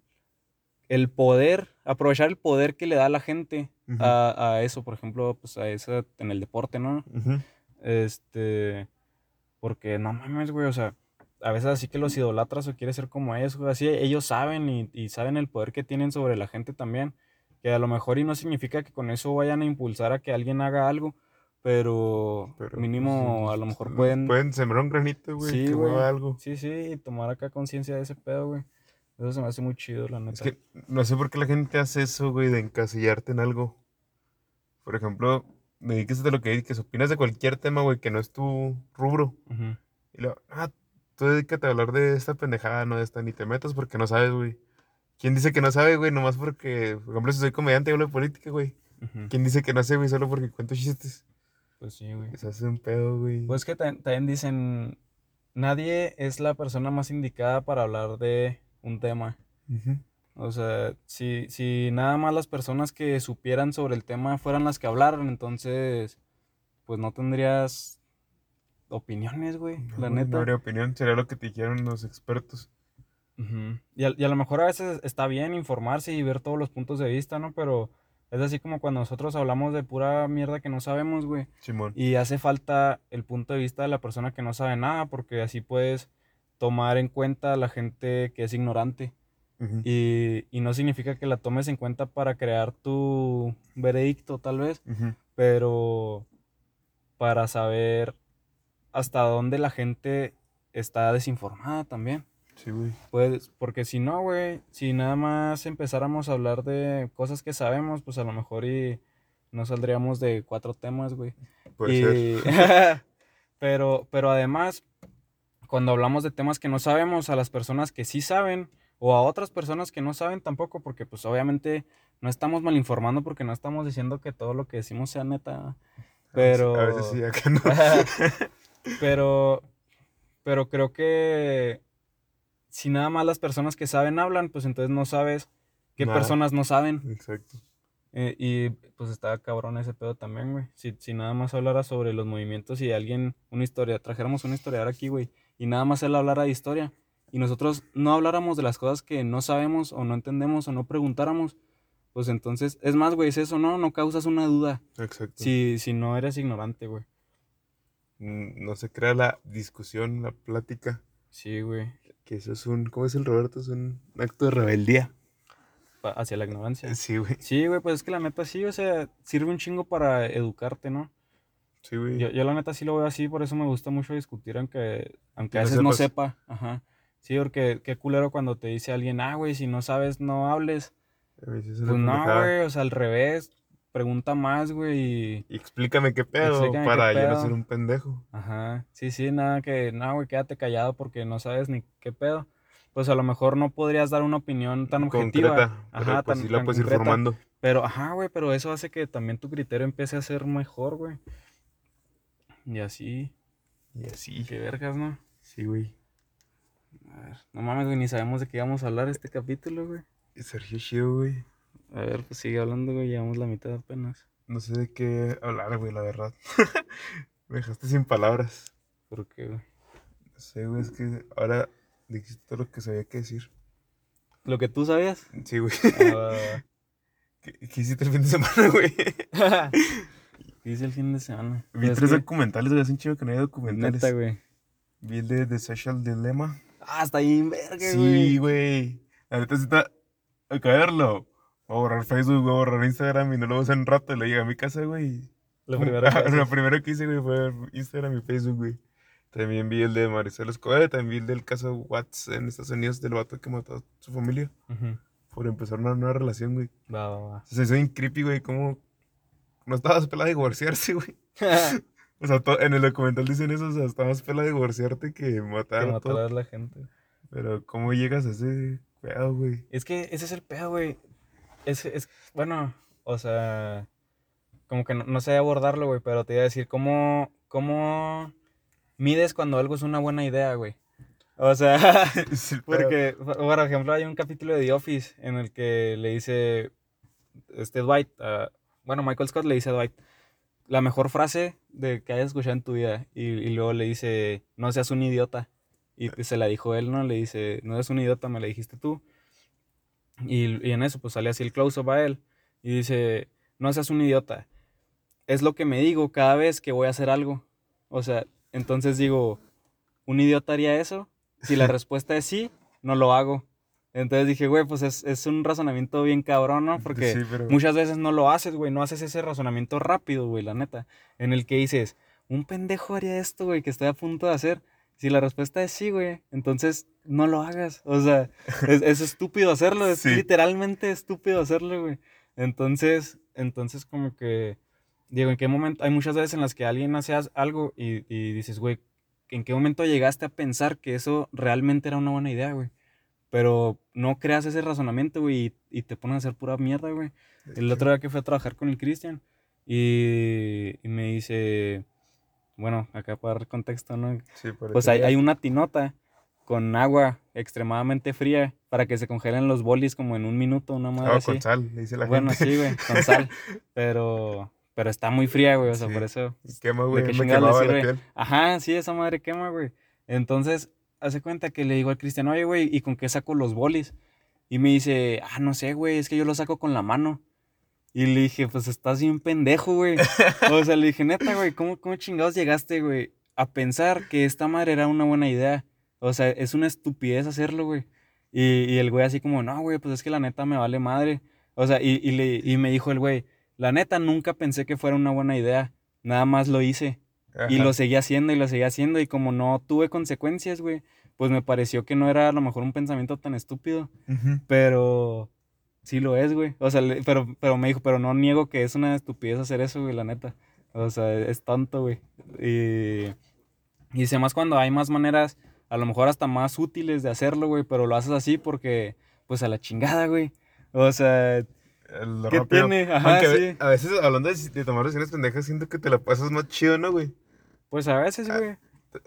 el poder, aprovechar el poder que le da a la gente a, a eso, por ejemplo, pues a eso en el deporte, ¿no? Este, porque no mames, güey, o sea, a veces así que los idolatras o quieres ser como ellos, güey, así ellos saben y, y saben el poder que tienen sobre la gente también, que a lo mejor y no significa que con eso vayan a impulsar a que alguien haga algo, pero, Pero, mínimo pues, a lo mejor pues, pueden, Pueden sembrar un granito, güey, Sí, que güey. mueva algo. sí, sí, y tomar acá conciencia de ese pedo, güey. Eso se me hace muy chido, la neta. Es que no sé por qué la gente hace eso, güey, de encasillarte en algo. Por ejemplo, me dices de lo que dices, opinas de cualquier tema, güey, que no es tu rubro. Y luego, ah, tú dedícate a hablar de esta pendejada, no de esta, ni te metas porque no sabes, güey. ¿Quién dice que no sabe, güey? Nomás porque, por ejemplo, si soy comediante y hablo de política, güey. ¿Quién dice que no sé, güey? Solo porque cuento chistes. Pues sí, güey. Se hace un pedo, güey. Pues que ta- también dicen, nadie es la persona más indicada para hablar de un tema. O sea, si, si nada más las personas que supieran sobre el tema fueran las que hablaran, entonces, pues no tendrías opiniones, güey, No, la neta. No habría opinión, sería lo que te dijeron los expertos. Y, a, y a lo mejor a veces está bien informarse y ver todos los puntos de vista, ¿no? Pero es así como cuando nosotros hablamos de pura mierda que no sabemos, güey. Simón. Y hace falta el punto de vista de la persona que no sabe nada, porque así puedes tomar en cuenta a la gente que es ignorante. Y, y no significa que la tomes en cuenta para crear tu veredicto, tal vez, pero para saber hasta dónde la gente está desinformada también. Sí, güey. Pues, porque si no, güey, si nada más empezáramos a hablar de cosas que sabemos, pues a lo mejor y no saldríamos de cuatro temas, güey. Puede Y- ser. pero, pero además, cuando hablamos de temas que no sabemos, a las personas que sí saben, o a otras personas que no saben tampoco, porque pues obviamente no estamos mal informando porque no estamos diciendo que todo lo que decimos sea neta. Pero. A veces sí, acá no. pero. Pero creo que. Si nada más las personas que saben hablan, pues entonces no sabes qué Nada. personas no saben. Exacto. Eh, y pues está cabrón ese pedo también, güey. Si, si nada más hablara sobre los movimientos y alguien, una historia, trajéramos una historiador aquí, güey, y nada más él hablara de historia, y nosotros no habláramos de las cosas que no sabemos o no entendemos o no preguntáramos, pues entonces, es más, güey, es eso, ¿no? No causas una duda Exacto. si, si no eres ignorante, güey. Mm, No se crea la discusión, la plática. Sí, güey. Que eso es un. ¿Cómo es el Roberto? Es un acto de rebeldía. Hacia la ignorancia. Sí, güey. Sí, güey, pues es que la neta sí, o sea, sirve un chingo para educarte, ¿no? Sí, güey. Yo, yo la neta sí lo veo así, por eso me gusta mucho discutir, aunque, aunque a veces no sepa. Ajá. Sí, porque qué culero cuando te dice alguien, ah, güey, si no sabes, no hables. Pues no, güey, o sea, al revés, pregunta más, güey, y... Explícame qué pedo Explícame qué para yo no pedo. ser un pendejo. Ajá, sí, sí, nada que, no, güey, quédate callado porque no sabes ni qué pedo. Pues a lo mejor no podrías dar una opinión tan objetiva. Concreta. Pero Ajá, pues tan- sí la tan puedes ir formando. Pero, ajá, güey, pero eso hace que también tu criterio empiece a ser mejor, güey. Y así, Y así. qué vergas, ¿no? Sí, güey. A ver, no mames, güey, ni sabemos de qué íbamos a hablar este capítulo, güey. Sergio Chido, güey. A ver, pues sigue hablando, güey, llevamos la mitad apenas. No sé de qué hablar, güey, la verdad. Me dejaste sin palabras. ¿Por qué, güey? No sé, güey, es que ahora dijiste todo lo que sabía que decir. ¿Lo que tú sabías? Sí, güey. Ah, ¿Qué, qué hiciste el fin de semana, güey? ¿Qué hice el fin de semana? Vi Pues es tres que, documentales, güey. Hace un chido que no hay documentales. Neta, güey. Vi el de The Social Dilemma. Ah, está bien verga, güey. Sí, güey. La neta sí está a caerlo. Voy a borrar Facebook, voy a borrar Instagram y no lo voy a usar en un rato. Le llegué a mi casa, güey. Lo primero que. Lo primero que hice, güey, fue Instagram y Facebook, güey. También vi el de Maricel Escobar, también vi el del caso Watts en Estados Unidos del vato que mató a su familia Ujú. por empezar una nueva relación, güey. Va, va, va. O sea, soy creepy, güey, como no estabas pelada de divorciarse, güey. O sea, en el documental dicen eso, o sea, estabas pelada de divorciarte que que matar a todo. matar a la gente. Pero, ¿cómo llegas a ese pedo, güey? Es que ese es el pedo, güey. Es, es, bueno, o sea, como que no, no sé abordarlo, güey, pero te iba a decir, ¿cómo, cómo mides cuando algo es una buena idea, güey? O sea, porque, por por ejemplo, hay un capítulo de The Office en el que le dice, este Dwight, bueno, Michael Scott le dice a Dwight, la mejor frase de que hayas escuchado en tu vida, y, y luego le dice, no seas un idiota. Y se la dijo él, ¿no? Le dice, no eres un idiota, me la dijiste tú. Y, y en eso, pues sale así el close-up a él. Y dice, no seas un idiota. Es lo que me digo cada vez que voy a hacer algo. O sea, entonces digo, ¿un idiota haría eso? Si la respuesta es sí, no lo hago. Entonces dije, güey, pues es, es un razonamiento bien cabrón, ¿no? Porque Sí, pero- muchas veces no lo haces, güey. No haces ese razonamiento rápido, güey, la neta. En el que dices, un pendejo haría esto, güey, que estoy a punto de hacer. Si la respuesta es sí, güey, entonces no lo hagas. O sea, es, es estúpido hacerlo, es Sí. literalmente estúpido hacerlo, güey. Entonces, entonces como que, digo, ¿en qué momento? Hay muchas veces en las que alguien hace algo y, y dices, güey, ¿en qué momento llegaste a pensar que eso realmente era una buena idea, güey? Pero no creas ese razonamiento, güey, y, y te pones a hacer pura mierda, güey. El otro día que fui a trabajar con el Cristian y, y me dice, bueno, acá para dar contexto, ¿no? Sí, por Pues eso hay, una tinota con agua extremadamente fría para que se congelen los bolis como en un minuto, una madre Ah, así. con sal, le dice la Bueno, gente. sí, güey, con sal. Pero, pero está muy fría, güey, o sea, Sí. por eso. Quema, güey, qué me quemaba la piel. Ajá, sí, esa madre quema, güey. Entonces, hace cuenta que le digo al Cristian, oye, güey, ¿y con qué saco los bolis? Y me dice, ah, no sé, güey, es que yo los saco con la mano. Y le dije, pues estás bien pendejo, güey. O sea, le dije, neta, güey, ¿cómo, ¿cómo chingados llegaste, güey, a pensar que esta madre era una buena idea? O sea, es una estupidez hacerlo, güey. Y, y el güey así como, no, güey, pues es que la neta me vale madre. O sea, y, y, le, y me dijo el güey, la neta nunca pensé que fuera una buena idea. Nada más lo hice. Y lo seguí haciendo y lo seguí haciendo. Y como no tuve consecuencias, güey, pues me pareció que no era a lo mejor un pensamiento tan estúpido. Pero sí lo es, güey. O sea, le- pero, pero me dijo, pero no niego que es una estupidez hacer eso, güey, la neta. O sea, es tonto, güey. Y, y dice más cuando hay más maneras, a lo mejor hasta más útiles de hacerlo, güey, pero lo haces así porque, pues a la chingada, güey. O sea, Lo ¿Qué rápido. tiene? Ajá, Aunque a sí. a veces hablando de, de tomar decisiones pendejas, siento que te la pasas más chido, ¿no, güey? pues a veces, Ah. güey.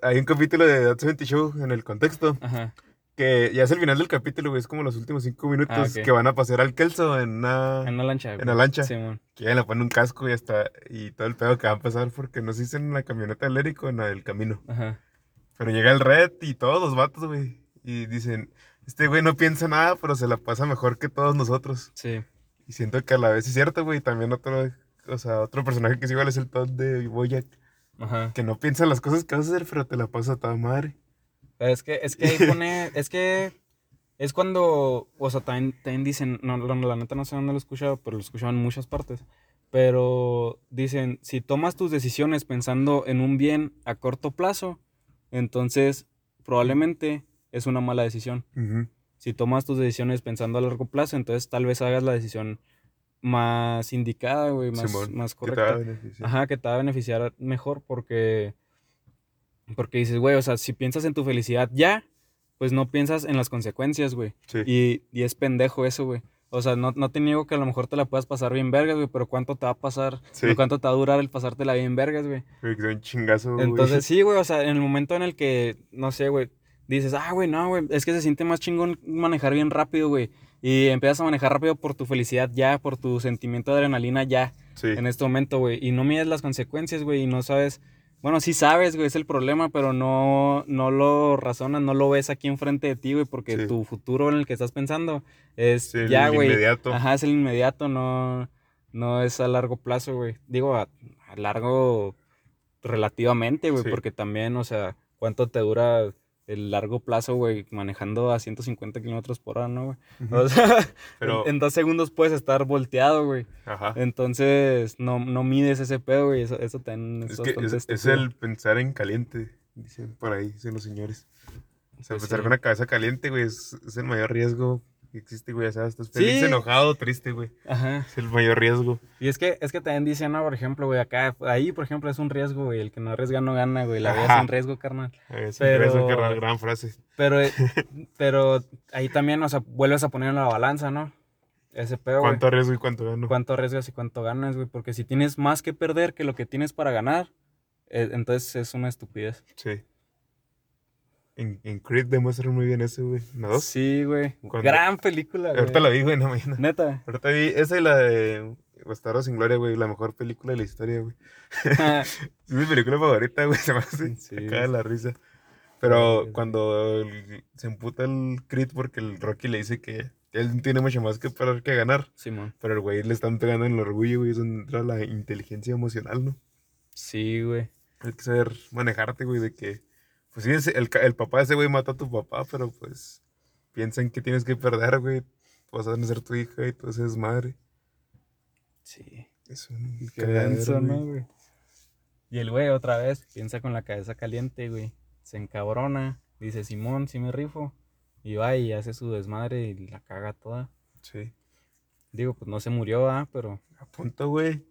Hay un capítulo de That 70 Show en el contexto, Ajá. Que ya es el final del capítulo, güey, es como los últimos cinco minutos Ah, ok. que van a pasear al Kelso en una... En una lancha, En la lancha. Simón. Que ya le ponen un casco y hasta... Y todo el pedo que va a pasar porque no se hizo en la camioneta del Eric o en del camino. Ajá. Pero llega el Red y todos los vatos, güey, y dicen... Este güey no piensa nada, pero se la pasa mejor que todos nosotros. Sí. Y siento que a la vez es cierto, güey. También otro, o sea, otro personaje que es igual es el Todd de Boyack. Ajá. Que no piensa las cosas que vas a hacer, pero te la pasa a toda madre. Es que, es que ahí pone, es que es cuando, o sea, también, también dicen, no, no, la neta no sé dónde lo he escuchado, pero lo he escuchado en muchas partes. Pero dicen, si tomas tus decisiones pensando en un bien a corto plazo, entonces probablemente es una mala decisión. Ujú. Si tomas tus decisiones pensando a largo plazo, entonces tal vez hagas la decisión más indicada, güey, más, Simón, más que te va a correcta. beneficiar. Ajá, que te va a beneficiar mejor porque, porque dices, güey, o sea, si piensas en tu felicidad ya, pues no piensas en las consecuencias, güey. Sí. Y, y es pendejo eso, güey. O sea, no, no te niego que a lo mejor te la puedas pasar bien vergas, güey, pero ¿cuánto te va a pasar? Sí. ¿O ¿Cuánto te va a durar el pasártela bien vergas, güey? Güey, que un chingazo, güey. Entonces, sí, güey, o sea, en el momento en el que, no sé, güey, dices, ah, güey, no, güey, es que se siente más chingón manejar bien rápido, güey. Y empiezas a manejar rápido por tu felicidad ya, por tu sentimiento de adrenalina ya Sí. en este momento, güey. Y no mides las consecuencias, güey, y no sabes. Bueno, sí sabes, güey, es el problema, pero no, no lo razonas, no lo ves aquí enfrente de ti, güey, porque Sí. tu futuro en el que estás pensando es Sí, el ya, güey. inmediato. Ajá, es el inmediato, no, no es a largo plazo, güey. Digo, a, a largo relativamente, güey, Sí. porque también, o sea, ¿cuánto te dura el largo plazo, güey, manejando a 150 kilómetros por hora, no, güey? O sea, Pero- en, en dos segundos puedes estar volteado, güey. Ajá. Entonces, no, no mides ese pedo, güey. Eso, eso también es, Es que bastante es, es estúpido. el pensar en caliente, dicen por ahí, dicen los señores. O sea, Pues pensar sí. con una cabeza caliente, güey, es, es el mayor riesgo que existe, güey. O sea, estás feliz, Sí. enojado, triste, güey. Ajá. Es el mayor riesgo. Y es que, es que también dicen, no, por ejemplo, güey, acá, ahí, por ejemplo, es un riesgo, güey. El que no arriesga no gana, güey. La vida Ajá. es un riesgo, carnal. Es Pero- un riesgo, carnal, gran frase. Pero, pero ahí también, o sea, vuelves a poner en la balanza, ¿no? Ese pedo, güey. ¿Cuánto riesgo y cuánto gano? ¿Cuánto arriesgas y cuánto ganas, güey? Porque si tienes más que perder que lo que tienes para ganar, eh, entonces es una estupidez. Sí. En, en Creed demuestran muy bien eso, güey. ¿No? Sí, güey. Cuando- Gran película, güey. Ahorita la vi, güey, en la mañana. Neta. Ahorita vi esa y la de Bastardos sin Gloria, güey. La mejor película de la historia, güey. Es mi película favorita, güey. Se me hace Sí. se cae la risa. Pero Sí. cuando el- se emputa el Creed porque el Rocky le dice que él tiene mucho más que que ganar. Simón. Pero el güey le están pegando en el orgullo, güey. Es donde entra la inteligencia emocional, ¿no? Sí, güey. Hay que saber manejarte, güey, de que... Pues sí, el, papá de ese güey mata a tu papá, pero pues... Piensa en que tienes que perder, güey. Vas a nacer tu hija y tú eres madre. Sí. Es un Qué denso. ¿no, güey? Y el güey otra vez piensa con la cabeza caliente, güey. Se encabrona. Dice, Simón, sí me rifo. Y va y hace su desmadre y la caga toda. Sí. Digo, pues no se murió, ¿ah? Pero A punto, güey.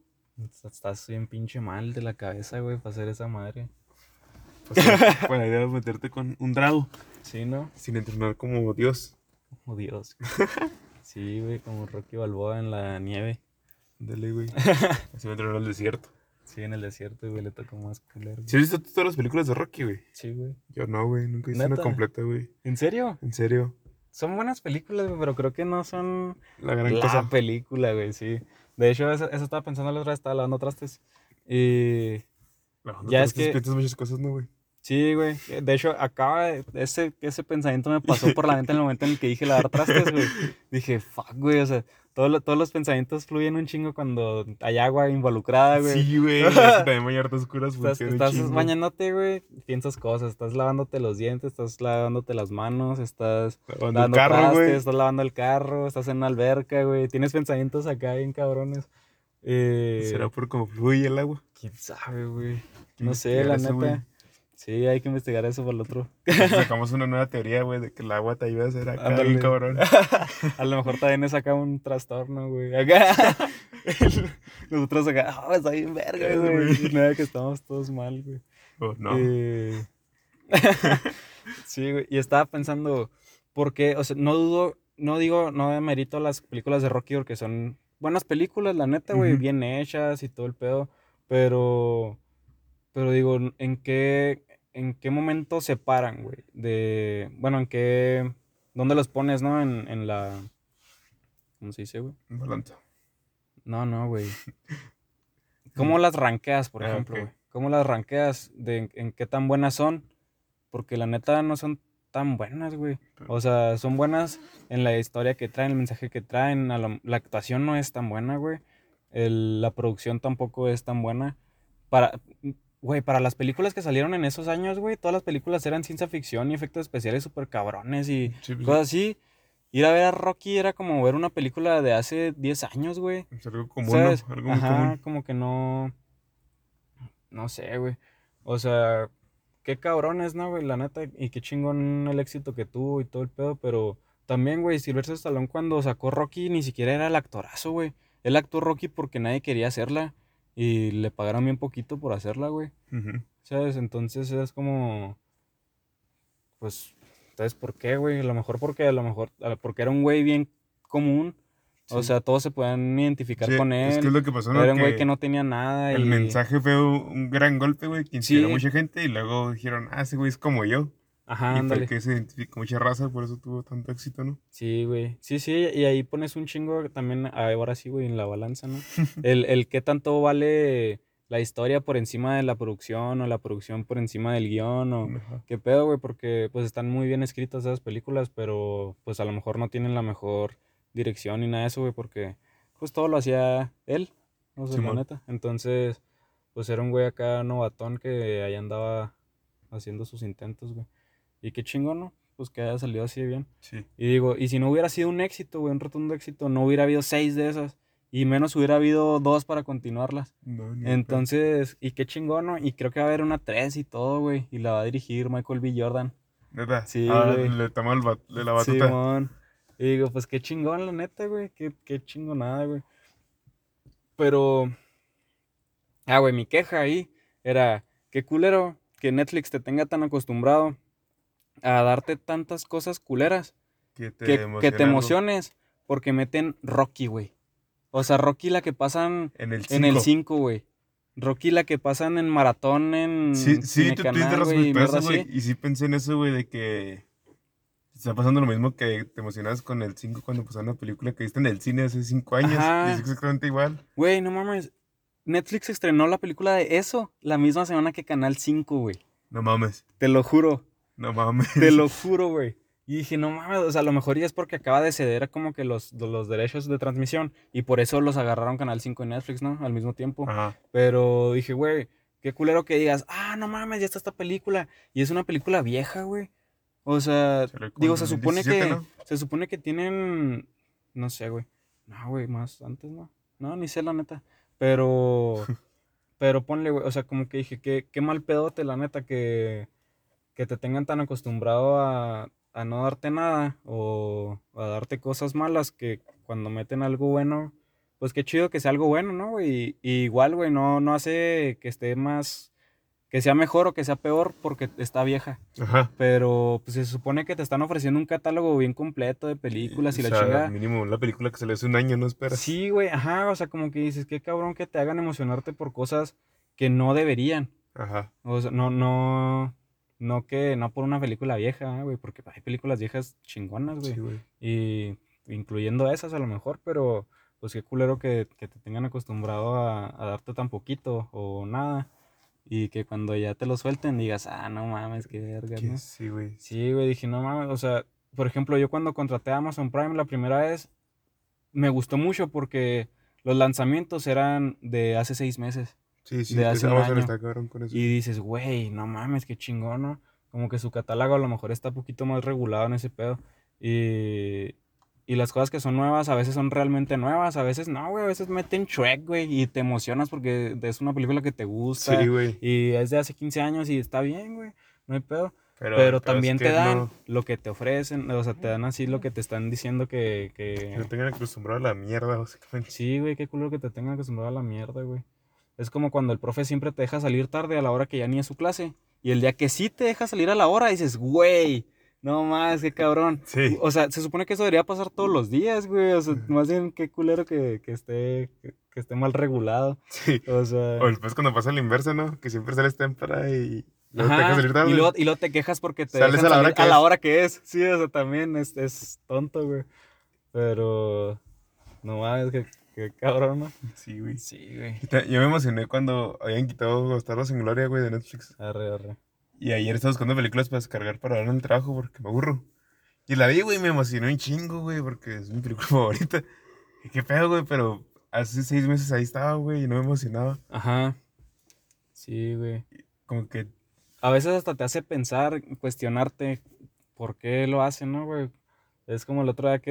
estás bien pinche mal de la cabeza, güey, para hacer esa madre. Pues, buena idea meterte con un drago. Sí, ¿no? Sin entrenar como Dios. Oh, Dios. Sí, güey, como Rocky Balboa en la nieve. Dale, güey. Así me entrenó en el desierto. Sí, en el desierto, güey, le tocó más culero. ¿Sí has visto todas las películas de Rocky, güey? Sí, güey. Yo no, güey. Nunca hice una completa, güey. ¿En serio? En serio. Son buenas películas, güey, pero creo que no son La gran la cosa. película, güey, sí. De hecho, eso, eso estaba pensando la otra vez, estaba lavando trastes. Y No, Ya no es te que- muchas cosas, no, güey. Sí, güey. De hecho, acaba de, ese, ese pensamiento me pasó por la mente en el momento en el que dije lavar trastes, güey. Dije, fuck, güey, o sea, todos, todos los pensamientos fluyen un chingo cuando hay agua involucrada, güey. Sí, güey. también bañarte oscuras Estás, estás chingo. bañándote, güey, piensas cosas, estás lavándote los dientes, estás lavándote las manos, estás Lavando el carro, trastes, güey. estás lavando el carro, estás en una alberca, güey, tienes pensamientos acá bien cabrones. Eh, ¿Será por cómo fluye el agua? ¿Quién sabe, güey? No sé, la güey. Sí, hay que investigar eso por el otro. Sacamos una nueva teoría, güey, de que el agua te ayuda a ser acá Ándale. bien cabrón. A lo mejor también es acá un trastorno, güey. Acá. Nosotros acá, ah, está bien verga, Eh, güey. Nada, que estamos todos mal, güey. Oh, no. Eh, sí, güey. Y estaba pensando, ¿por qué? O sea, no dudo, no digo, no demerito las películas de Rocky porque son buenas películas, la neta, güey, bien hechas y todo el pedo. Pero, pero digo, ¿en qué, en qué momento se paran, güey? De, bueno, ¿en qué, dónde los pones, no? En, en la, ¿cómo se dice, güey? Balanza. No, no, güey. ¿Cómo las ranqueas, por Ah, ejemplo, güey? ¿Cómo las ranqueas? De en, en qué tan buenas son? Porque la neta no son tan buenas, güey. O sea, son buenas en la historia que traen, el mensaje que traen. a lo- la actuación no es tan buena, güey. El- la producción tampoco es tan buena. Para, güey, para las películas que salieron en esos años, güey, todas las películas eran ciencia ficción y efectos especiales súper cabrones y Sí, pues, cosas así. Ir a ver a Rocky era como ver una película de hace 10 años, güey. es algo común, ¿Sabes? ¿no? Algo muy Ajá, común. como que no. No sé, güey. O sea, qué cabrones, ¿no, güey? La neta, y qué chingón el éxito que tuvo y todo el pedo, pero también, güey, Sylvester Stallone cuando sacó Rocky ni siquiera era el actorazo, güey. Él actuó Rocky porque nadie quería hacerla y le pagaron bien poquito por hacerla, güey. ¿Sabes? Entonces es como. Pues, ¿sabes por qué, güey? A lo mejor porque, a lo mejor, porque era un güey bien común. O sea, todos se pueden identificar Sí, con él. Es que es lo que pasó, ¿no? Era un güey Que no tenía nada. El y... mensaje fue un un gran golpe, güey, que inspiró Sí. a mucha gente y luego dijeron, ah, ese güey es como yo. Ajá, y fue el que se identificó mucha raza, por eso tuvo tanto éxito, ¿no? Sí, güey. Sí, sí, y ahí pones un chingo también, ah, ahora sí, güey, en la balanza, ¿no? El, el qué tanto vale la historia por encima de la producción o la producción por encima del guion o Ajá. qué pedo, güey, porque pues están muy bien escritas esas películas, pero pues a lo mejor no tienen la mejor dirección ni nada de eso, güey, porque pues todo lo hacía él, o sea, la neta. Entonces, pues era un güey acá novatón que ahí andaba haciendo sus intentos, güey. Y qué chingón, ¿no? Pues que haya salido así de bien. Sí. Y digo, y si no hubiera sido un éxito, güey, un rotundo éxito, no hubiera habido seis de esas. Y menos hubiera habido dos para continuarlas. No. Entonces, y qué chingón, ¿no? Y creo que va a haber una tres y todo, güey. Y la va a dirigir Michael B. Jordan. Neta. Sí, Ah, güey. le tomó el bat- de la batuta. Simón. Y digo, pues qué chingón, la neta, güey. Qué, qué chingonada, güey. Pero. Ah, güey, mi queja ahí era. Qué culero que Netflix te tenga tan acostumbrado a darte tantas cosas culeras que te, que, que emociona te algo. emociones porque meten Rocky, güey. O sea, Rocky la que pasan En el 5. en el 5, güey. Rocky la que pasan en maratón en Sí, sí, tú Cinecanal, razón güey, y sí pensé en eso, güey, de que está pasando lo mismo que te emocionas con el 5 cuando pasó una película que viste en el cine hace 5 años. Ajá. Y es exactamente igual. Güey, no mames. Netflix estrenó la película de eso la misma semana que Canal 5, güey. No mames. Te lo juro. No mames. Te lo juro, güey. Y dije, no mames, o sea, a lo mejor ya es porque acaba de ceder como que los, los derechos de transmisión y por eso los agarraron Canal 5 y Netflix, ¿no? Al mismo tiempo. Ajá. Pero dije, güey, qué culero que digas, ah, no mames, ya está esta película. Y es una película vieja, güey. O sea, como digo, se supone 2017, que, ¿no? se supone que tienen, no sé, güey. No, güey, más antes, ¿no? No, ni sé la neta. Pero, pero ponle, güey, o sea, como que dije, qué, qué mal pedote, la neta, que, que te tengan tan acostumbrado a, a no darte nada o a darte cosas malas que cuando meten algo bueno, pues qué chido que sea algo bueno, ¿no? Y, y igual, güey, no, no hace que esté más, que sea mejor o que sea peor porque está vieja. Ajá. Pero pues se supone que te están ofreciendo un catálogo bien completo de películas y O la chingada. Mínimo la película que salió hace un año, ¿no esperas? Sí, güey, ajá, o sea, como que dices, qué cabrón que te hagan emocionarte por cosas que no deberían. Ajá. O sea, no, no, no que, no por una película vieja, güey, porque hay películas viejas chingonas, güey. Sí, güey. Y incluyendo esas a lo mejor, pero pues qué culero que, que te tengan acostumbrado a, a darte tan poquito o nada. y que cuando ya te lo suelten digas, ah, no mames, qué verga, ¿no? Sí, güey. Sí, güey, dije, no mames, o sea, por ejemplo, yo cuando contraté a Amazon Prime la primera vez, me gustó mucho porque los lanzamientos eran de hace seis meses. Sí, sí, de hace un año. está cabrón con eso. Y dices, güey, no mames, qué chingón, ¿no? Como que su catálogo a lo mejor está un poquito más regulado en ese pedo. Y, y las cosas que son nuevas a veces son realmente nuevas, a veces no, güey, a veces meten Shrek, güey, y te emocionas porque es una película que te gusta. Sí, güey. Y es de hace 15 años y está bien, güey, no hay pedo. Pero, es también que te dan No, lo que te ofrecen, o sea, te dan así lo que te están diciendo que... que que... no tengan acostumbrado a la mierda, básicamente. Sí, güey, qué culo que te tengan acostumbrado a la mierda, güey. Es como cuando el profe siempre te deja salir tarde a la hora que ya ni es su clase. Y el día que sí te deja salir a la hora, dices, güey, no más, qué cabrón. Sí. O sea, se supone que eso debería pasar todos los días, güey. O sea, más bien qué culero que, que esté, que, que esté mal regulado. Sí. O sea... O después cuando pasa la inversa, ¿no? Que siempre sales temprano y luego te Ajá, dejas salir tarde. y, luego, y luego te quejas porque te Sales a la hora que a la es. hora que es. Sí, o sea, también es, es tonto, güey. Pero... No mames, que, que cabrón, ¿no? Sí, güey. Sí, güey. Yo me emocioné cuando habían quitado Bastardos en Gloria, güey, de Netflix. Arre, arre. Y ayer estaba buscando películas para descargar para ver en el trabajo porque me aburro. Y la vi, güey, y me emocionó un chingo, güey, porque es mi película favorita. Y qué pedo, güey, pero hace seis meses ahí estaba, güey, y no me emocionaba. Ajá. Sí, güey. Como que, A veces hasta te hace pensar, cuestionarte por qué lo hacen, ¿no, güey? Es como el otro día que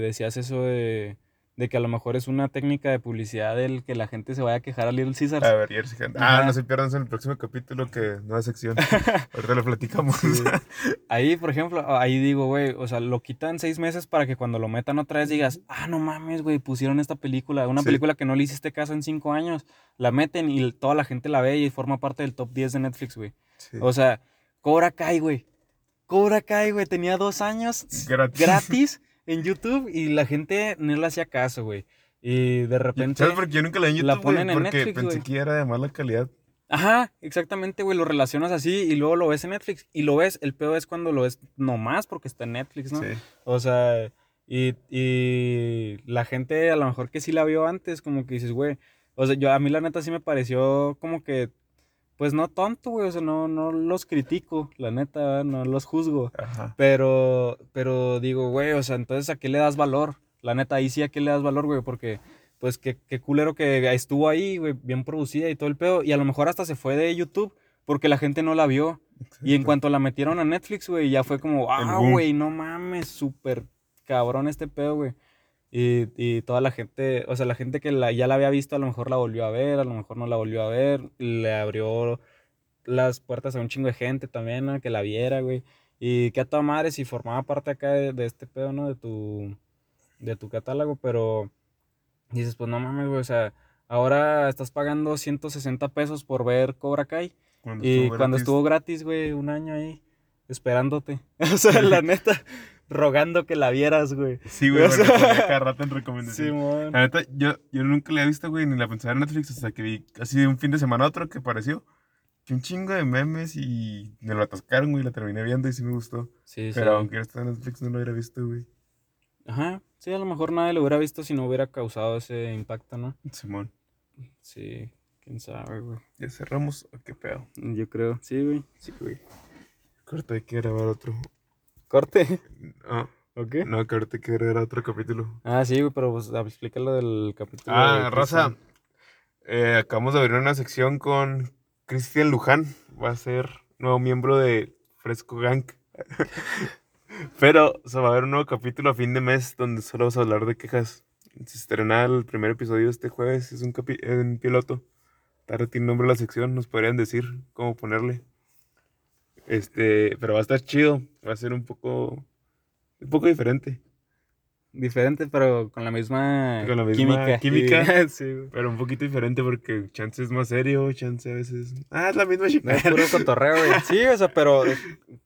decías eso de, de que a lo mejor es una técnica de publicidad del que la gente se vaya a quejar a Little Caesars. a ver. Ah, no se pierdan en el próximo capítulo, que nueva sección. Ahorita lo platicamos. Sí. Ahí, por ejemplo, ahí digo, güey, o sea, lo quitan seis meses para que cuando lo metan otra vez digas, ah, no mames, güey, pusieron esta película, una Sí. película que no le hiciste caso en cinco años, la meten y toda la gente la ve y forma parte del top 10 de Netflix, güey. Sí. O sea, Cobra Kai, güey. Cobra Kai, güey, tenía dos años Gratis. gratis en YouTube y la gente no le hacía caso, güey. Y de repente... ¿Sabes por qué yo nunca la vi en la YouTube, güey? ponen en Porque Netflix, pensé güey. que era de mala calidad. Ajá, exactamente, güey, lo relacionas así y luego lo ves en Netflix. Y lo ves, el peor es cuando lo ves nomás porque está en Netflix, ¿no? Sí. O sea, y, y la gente a lo mejor que sí la vio antes, como que dices, güey. O sea, yo a mí la neta sí me pareció como que, pues no tonto, güey. O sea, no, no los critico, la neta, no los juzgo. Ajá. Pero, pero digo, güey, o sea, entonces ¿a qué le das valor? La neta, ahí sí a qué le das valor, güey, porque, pues, qué, qué culero que estuvo ahí, güey, bien producida y todo el pedo. Y a lo mejor hasta se fue de YouTube porque la gente no la vio. Y en cuanto la metieron a Netflix, güey, ya fue como, ah, güey, no mames, súper cabrón este pedo, güey. Y, y toda la gente, o sea, la gente que la, ya la había visto, a lo mejor la volvió a ver, a lo mejor no la volvió a ver, le abrió las puertas a un chingo de gente también, ¿no? Que la viera, güey. Y que a toda madre si formaba parte acá de, de este pedo, ¿no? De tu, de tu catálogo, pero dices, pues no mames, güey, o sea, ahora estás pagando 160 pesos por ver Cobra Kai. Cuando Y estuvo cuando gratis. estuvo gratis, güey, un año ahí, esperándote. O sea, la neta, rogando que la vieras, güey. Sí, güey, o porque sea- cada rato en recomendación. Simón. La neta, yo, yo nunca la he visto, güey, ni la pensaba en Netflix hasta que vi así de un fin de semana a otro que pareció que un chingo de memes y me lo atascaron, güey, la terminé viendo y sí me gustó. Sí, sí. Pero aunque está en Netflix no lo hubiera visto, güey. Ajá. Sí, a lo mejor nadie lo hubiera visto si no hubiera causado ese impacto, ¿no? Simón, Sí, quién sabe, güey. ya cerramos, ¿o qué pedo? Yo creo. Sí, güey. Sí, güey. Corta, hay que grabar otro. Corte. Ah, ¿Ok? no, que ahorita grabar otro capítulo. Ah, sí, güey, pero pues explica lo del capítulo. Ah, de Raza, eh, acabamos de abrir una sección con Cristian Luján. Va a ser nuevo miembro de Fresco Gang. Pero se va a ver un nuevo capítulo a fin de mes donde solo vamos a hablar de quejas. Se estrena el primer episodio este jueves, es un, capi- un piloto. Tarde tiene nombre la sección, nos podrían decir cómo ponerle. Este, pero va a estar chido, va a ser un poco, un poco diferente. Diferente, pero con la misma, Con la misma química. química. sí. Pero un poquito diferente porque chance es más serio, chance a veces. Ah, es la misma No es chingada. puro cotorreo, güey. Sí, o sea, pero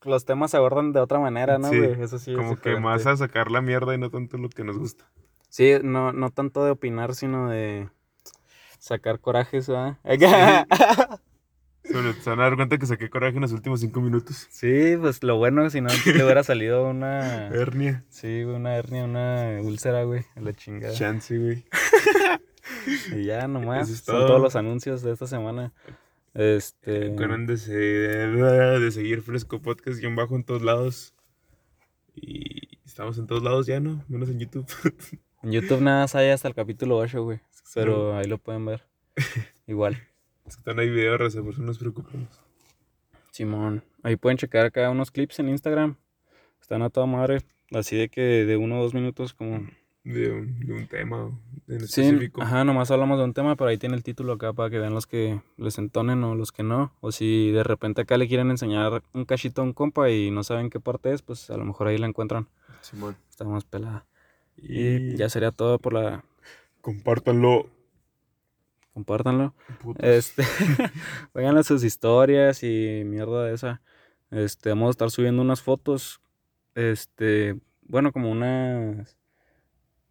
los temas se abordan de otra manera, ¿no, Sí, güey? Eso sí. es Como que más a sacar la mierda y no tanto lo que nos gusta. Sí, no, no tanto de opinar, sino de sacar corajes, ¿verdad? Se van a dar cuenta que saqué coraje en los últimos cinco minutos. sí, pues lo bueno, si no te hubiera salido una. Hernia. Sí, una hernia, una úlcera, güey, a la chingada. Chance, güey. Y ya nomás, es son todo. todos los anuncios de esta semana. Este. Acuérdense de, de seguir Fresco Podcast guion bajo en todos lados. Y estamos en todos lados ya, ¿no? Menos en YouTube. En YouTube nada más hay hasta el capítulo 8, güey. Pero ahí lo pueden ver. Igual. Es que están ahí videos, raza, por eso no nos preocupemos. Simón. Ahí pueden checar acá unos clips en Instagram. Están a toda madre. Así de que de uno o dos minutos como... De un, de un tema en Sí, específico. ajá, nomás hablamos de un tema, pero ahí tiene el título acá para que vean los que les entonen o los que no. O si de repente acá le quieren enseñar un cachito a un compa y no saben qué parte es, pues a lo mejor ahí la encuentran. Simón. Está más pelada. Y Y ya sería todo por la... compártanlo. Compártanlo. putos. Este, vayan a sus historias y mierda de esa. Este, vamos a estar subiendo unas fotos. Este, bueno, como unas.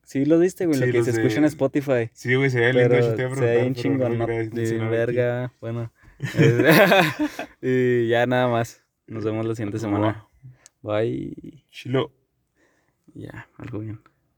Sí, lo viste, güey, Sí, lo que se escucha en Spotify. Sí, güey, se ve lindo. Yo te iba a se ve pero chingón, verga, bueno. y ya nada más. Nos vemos la siguiente semana. Bye. Chilo. Ya, algo bien.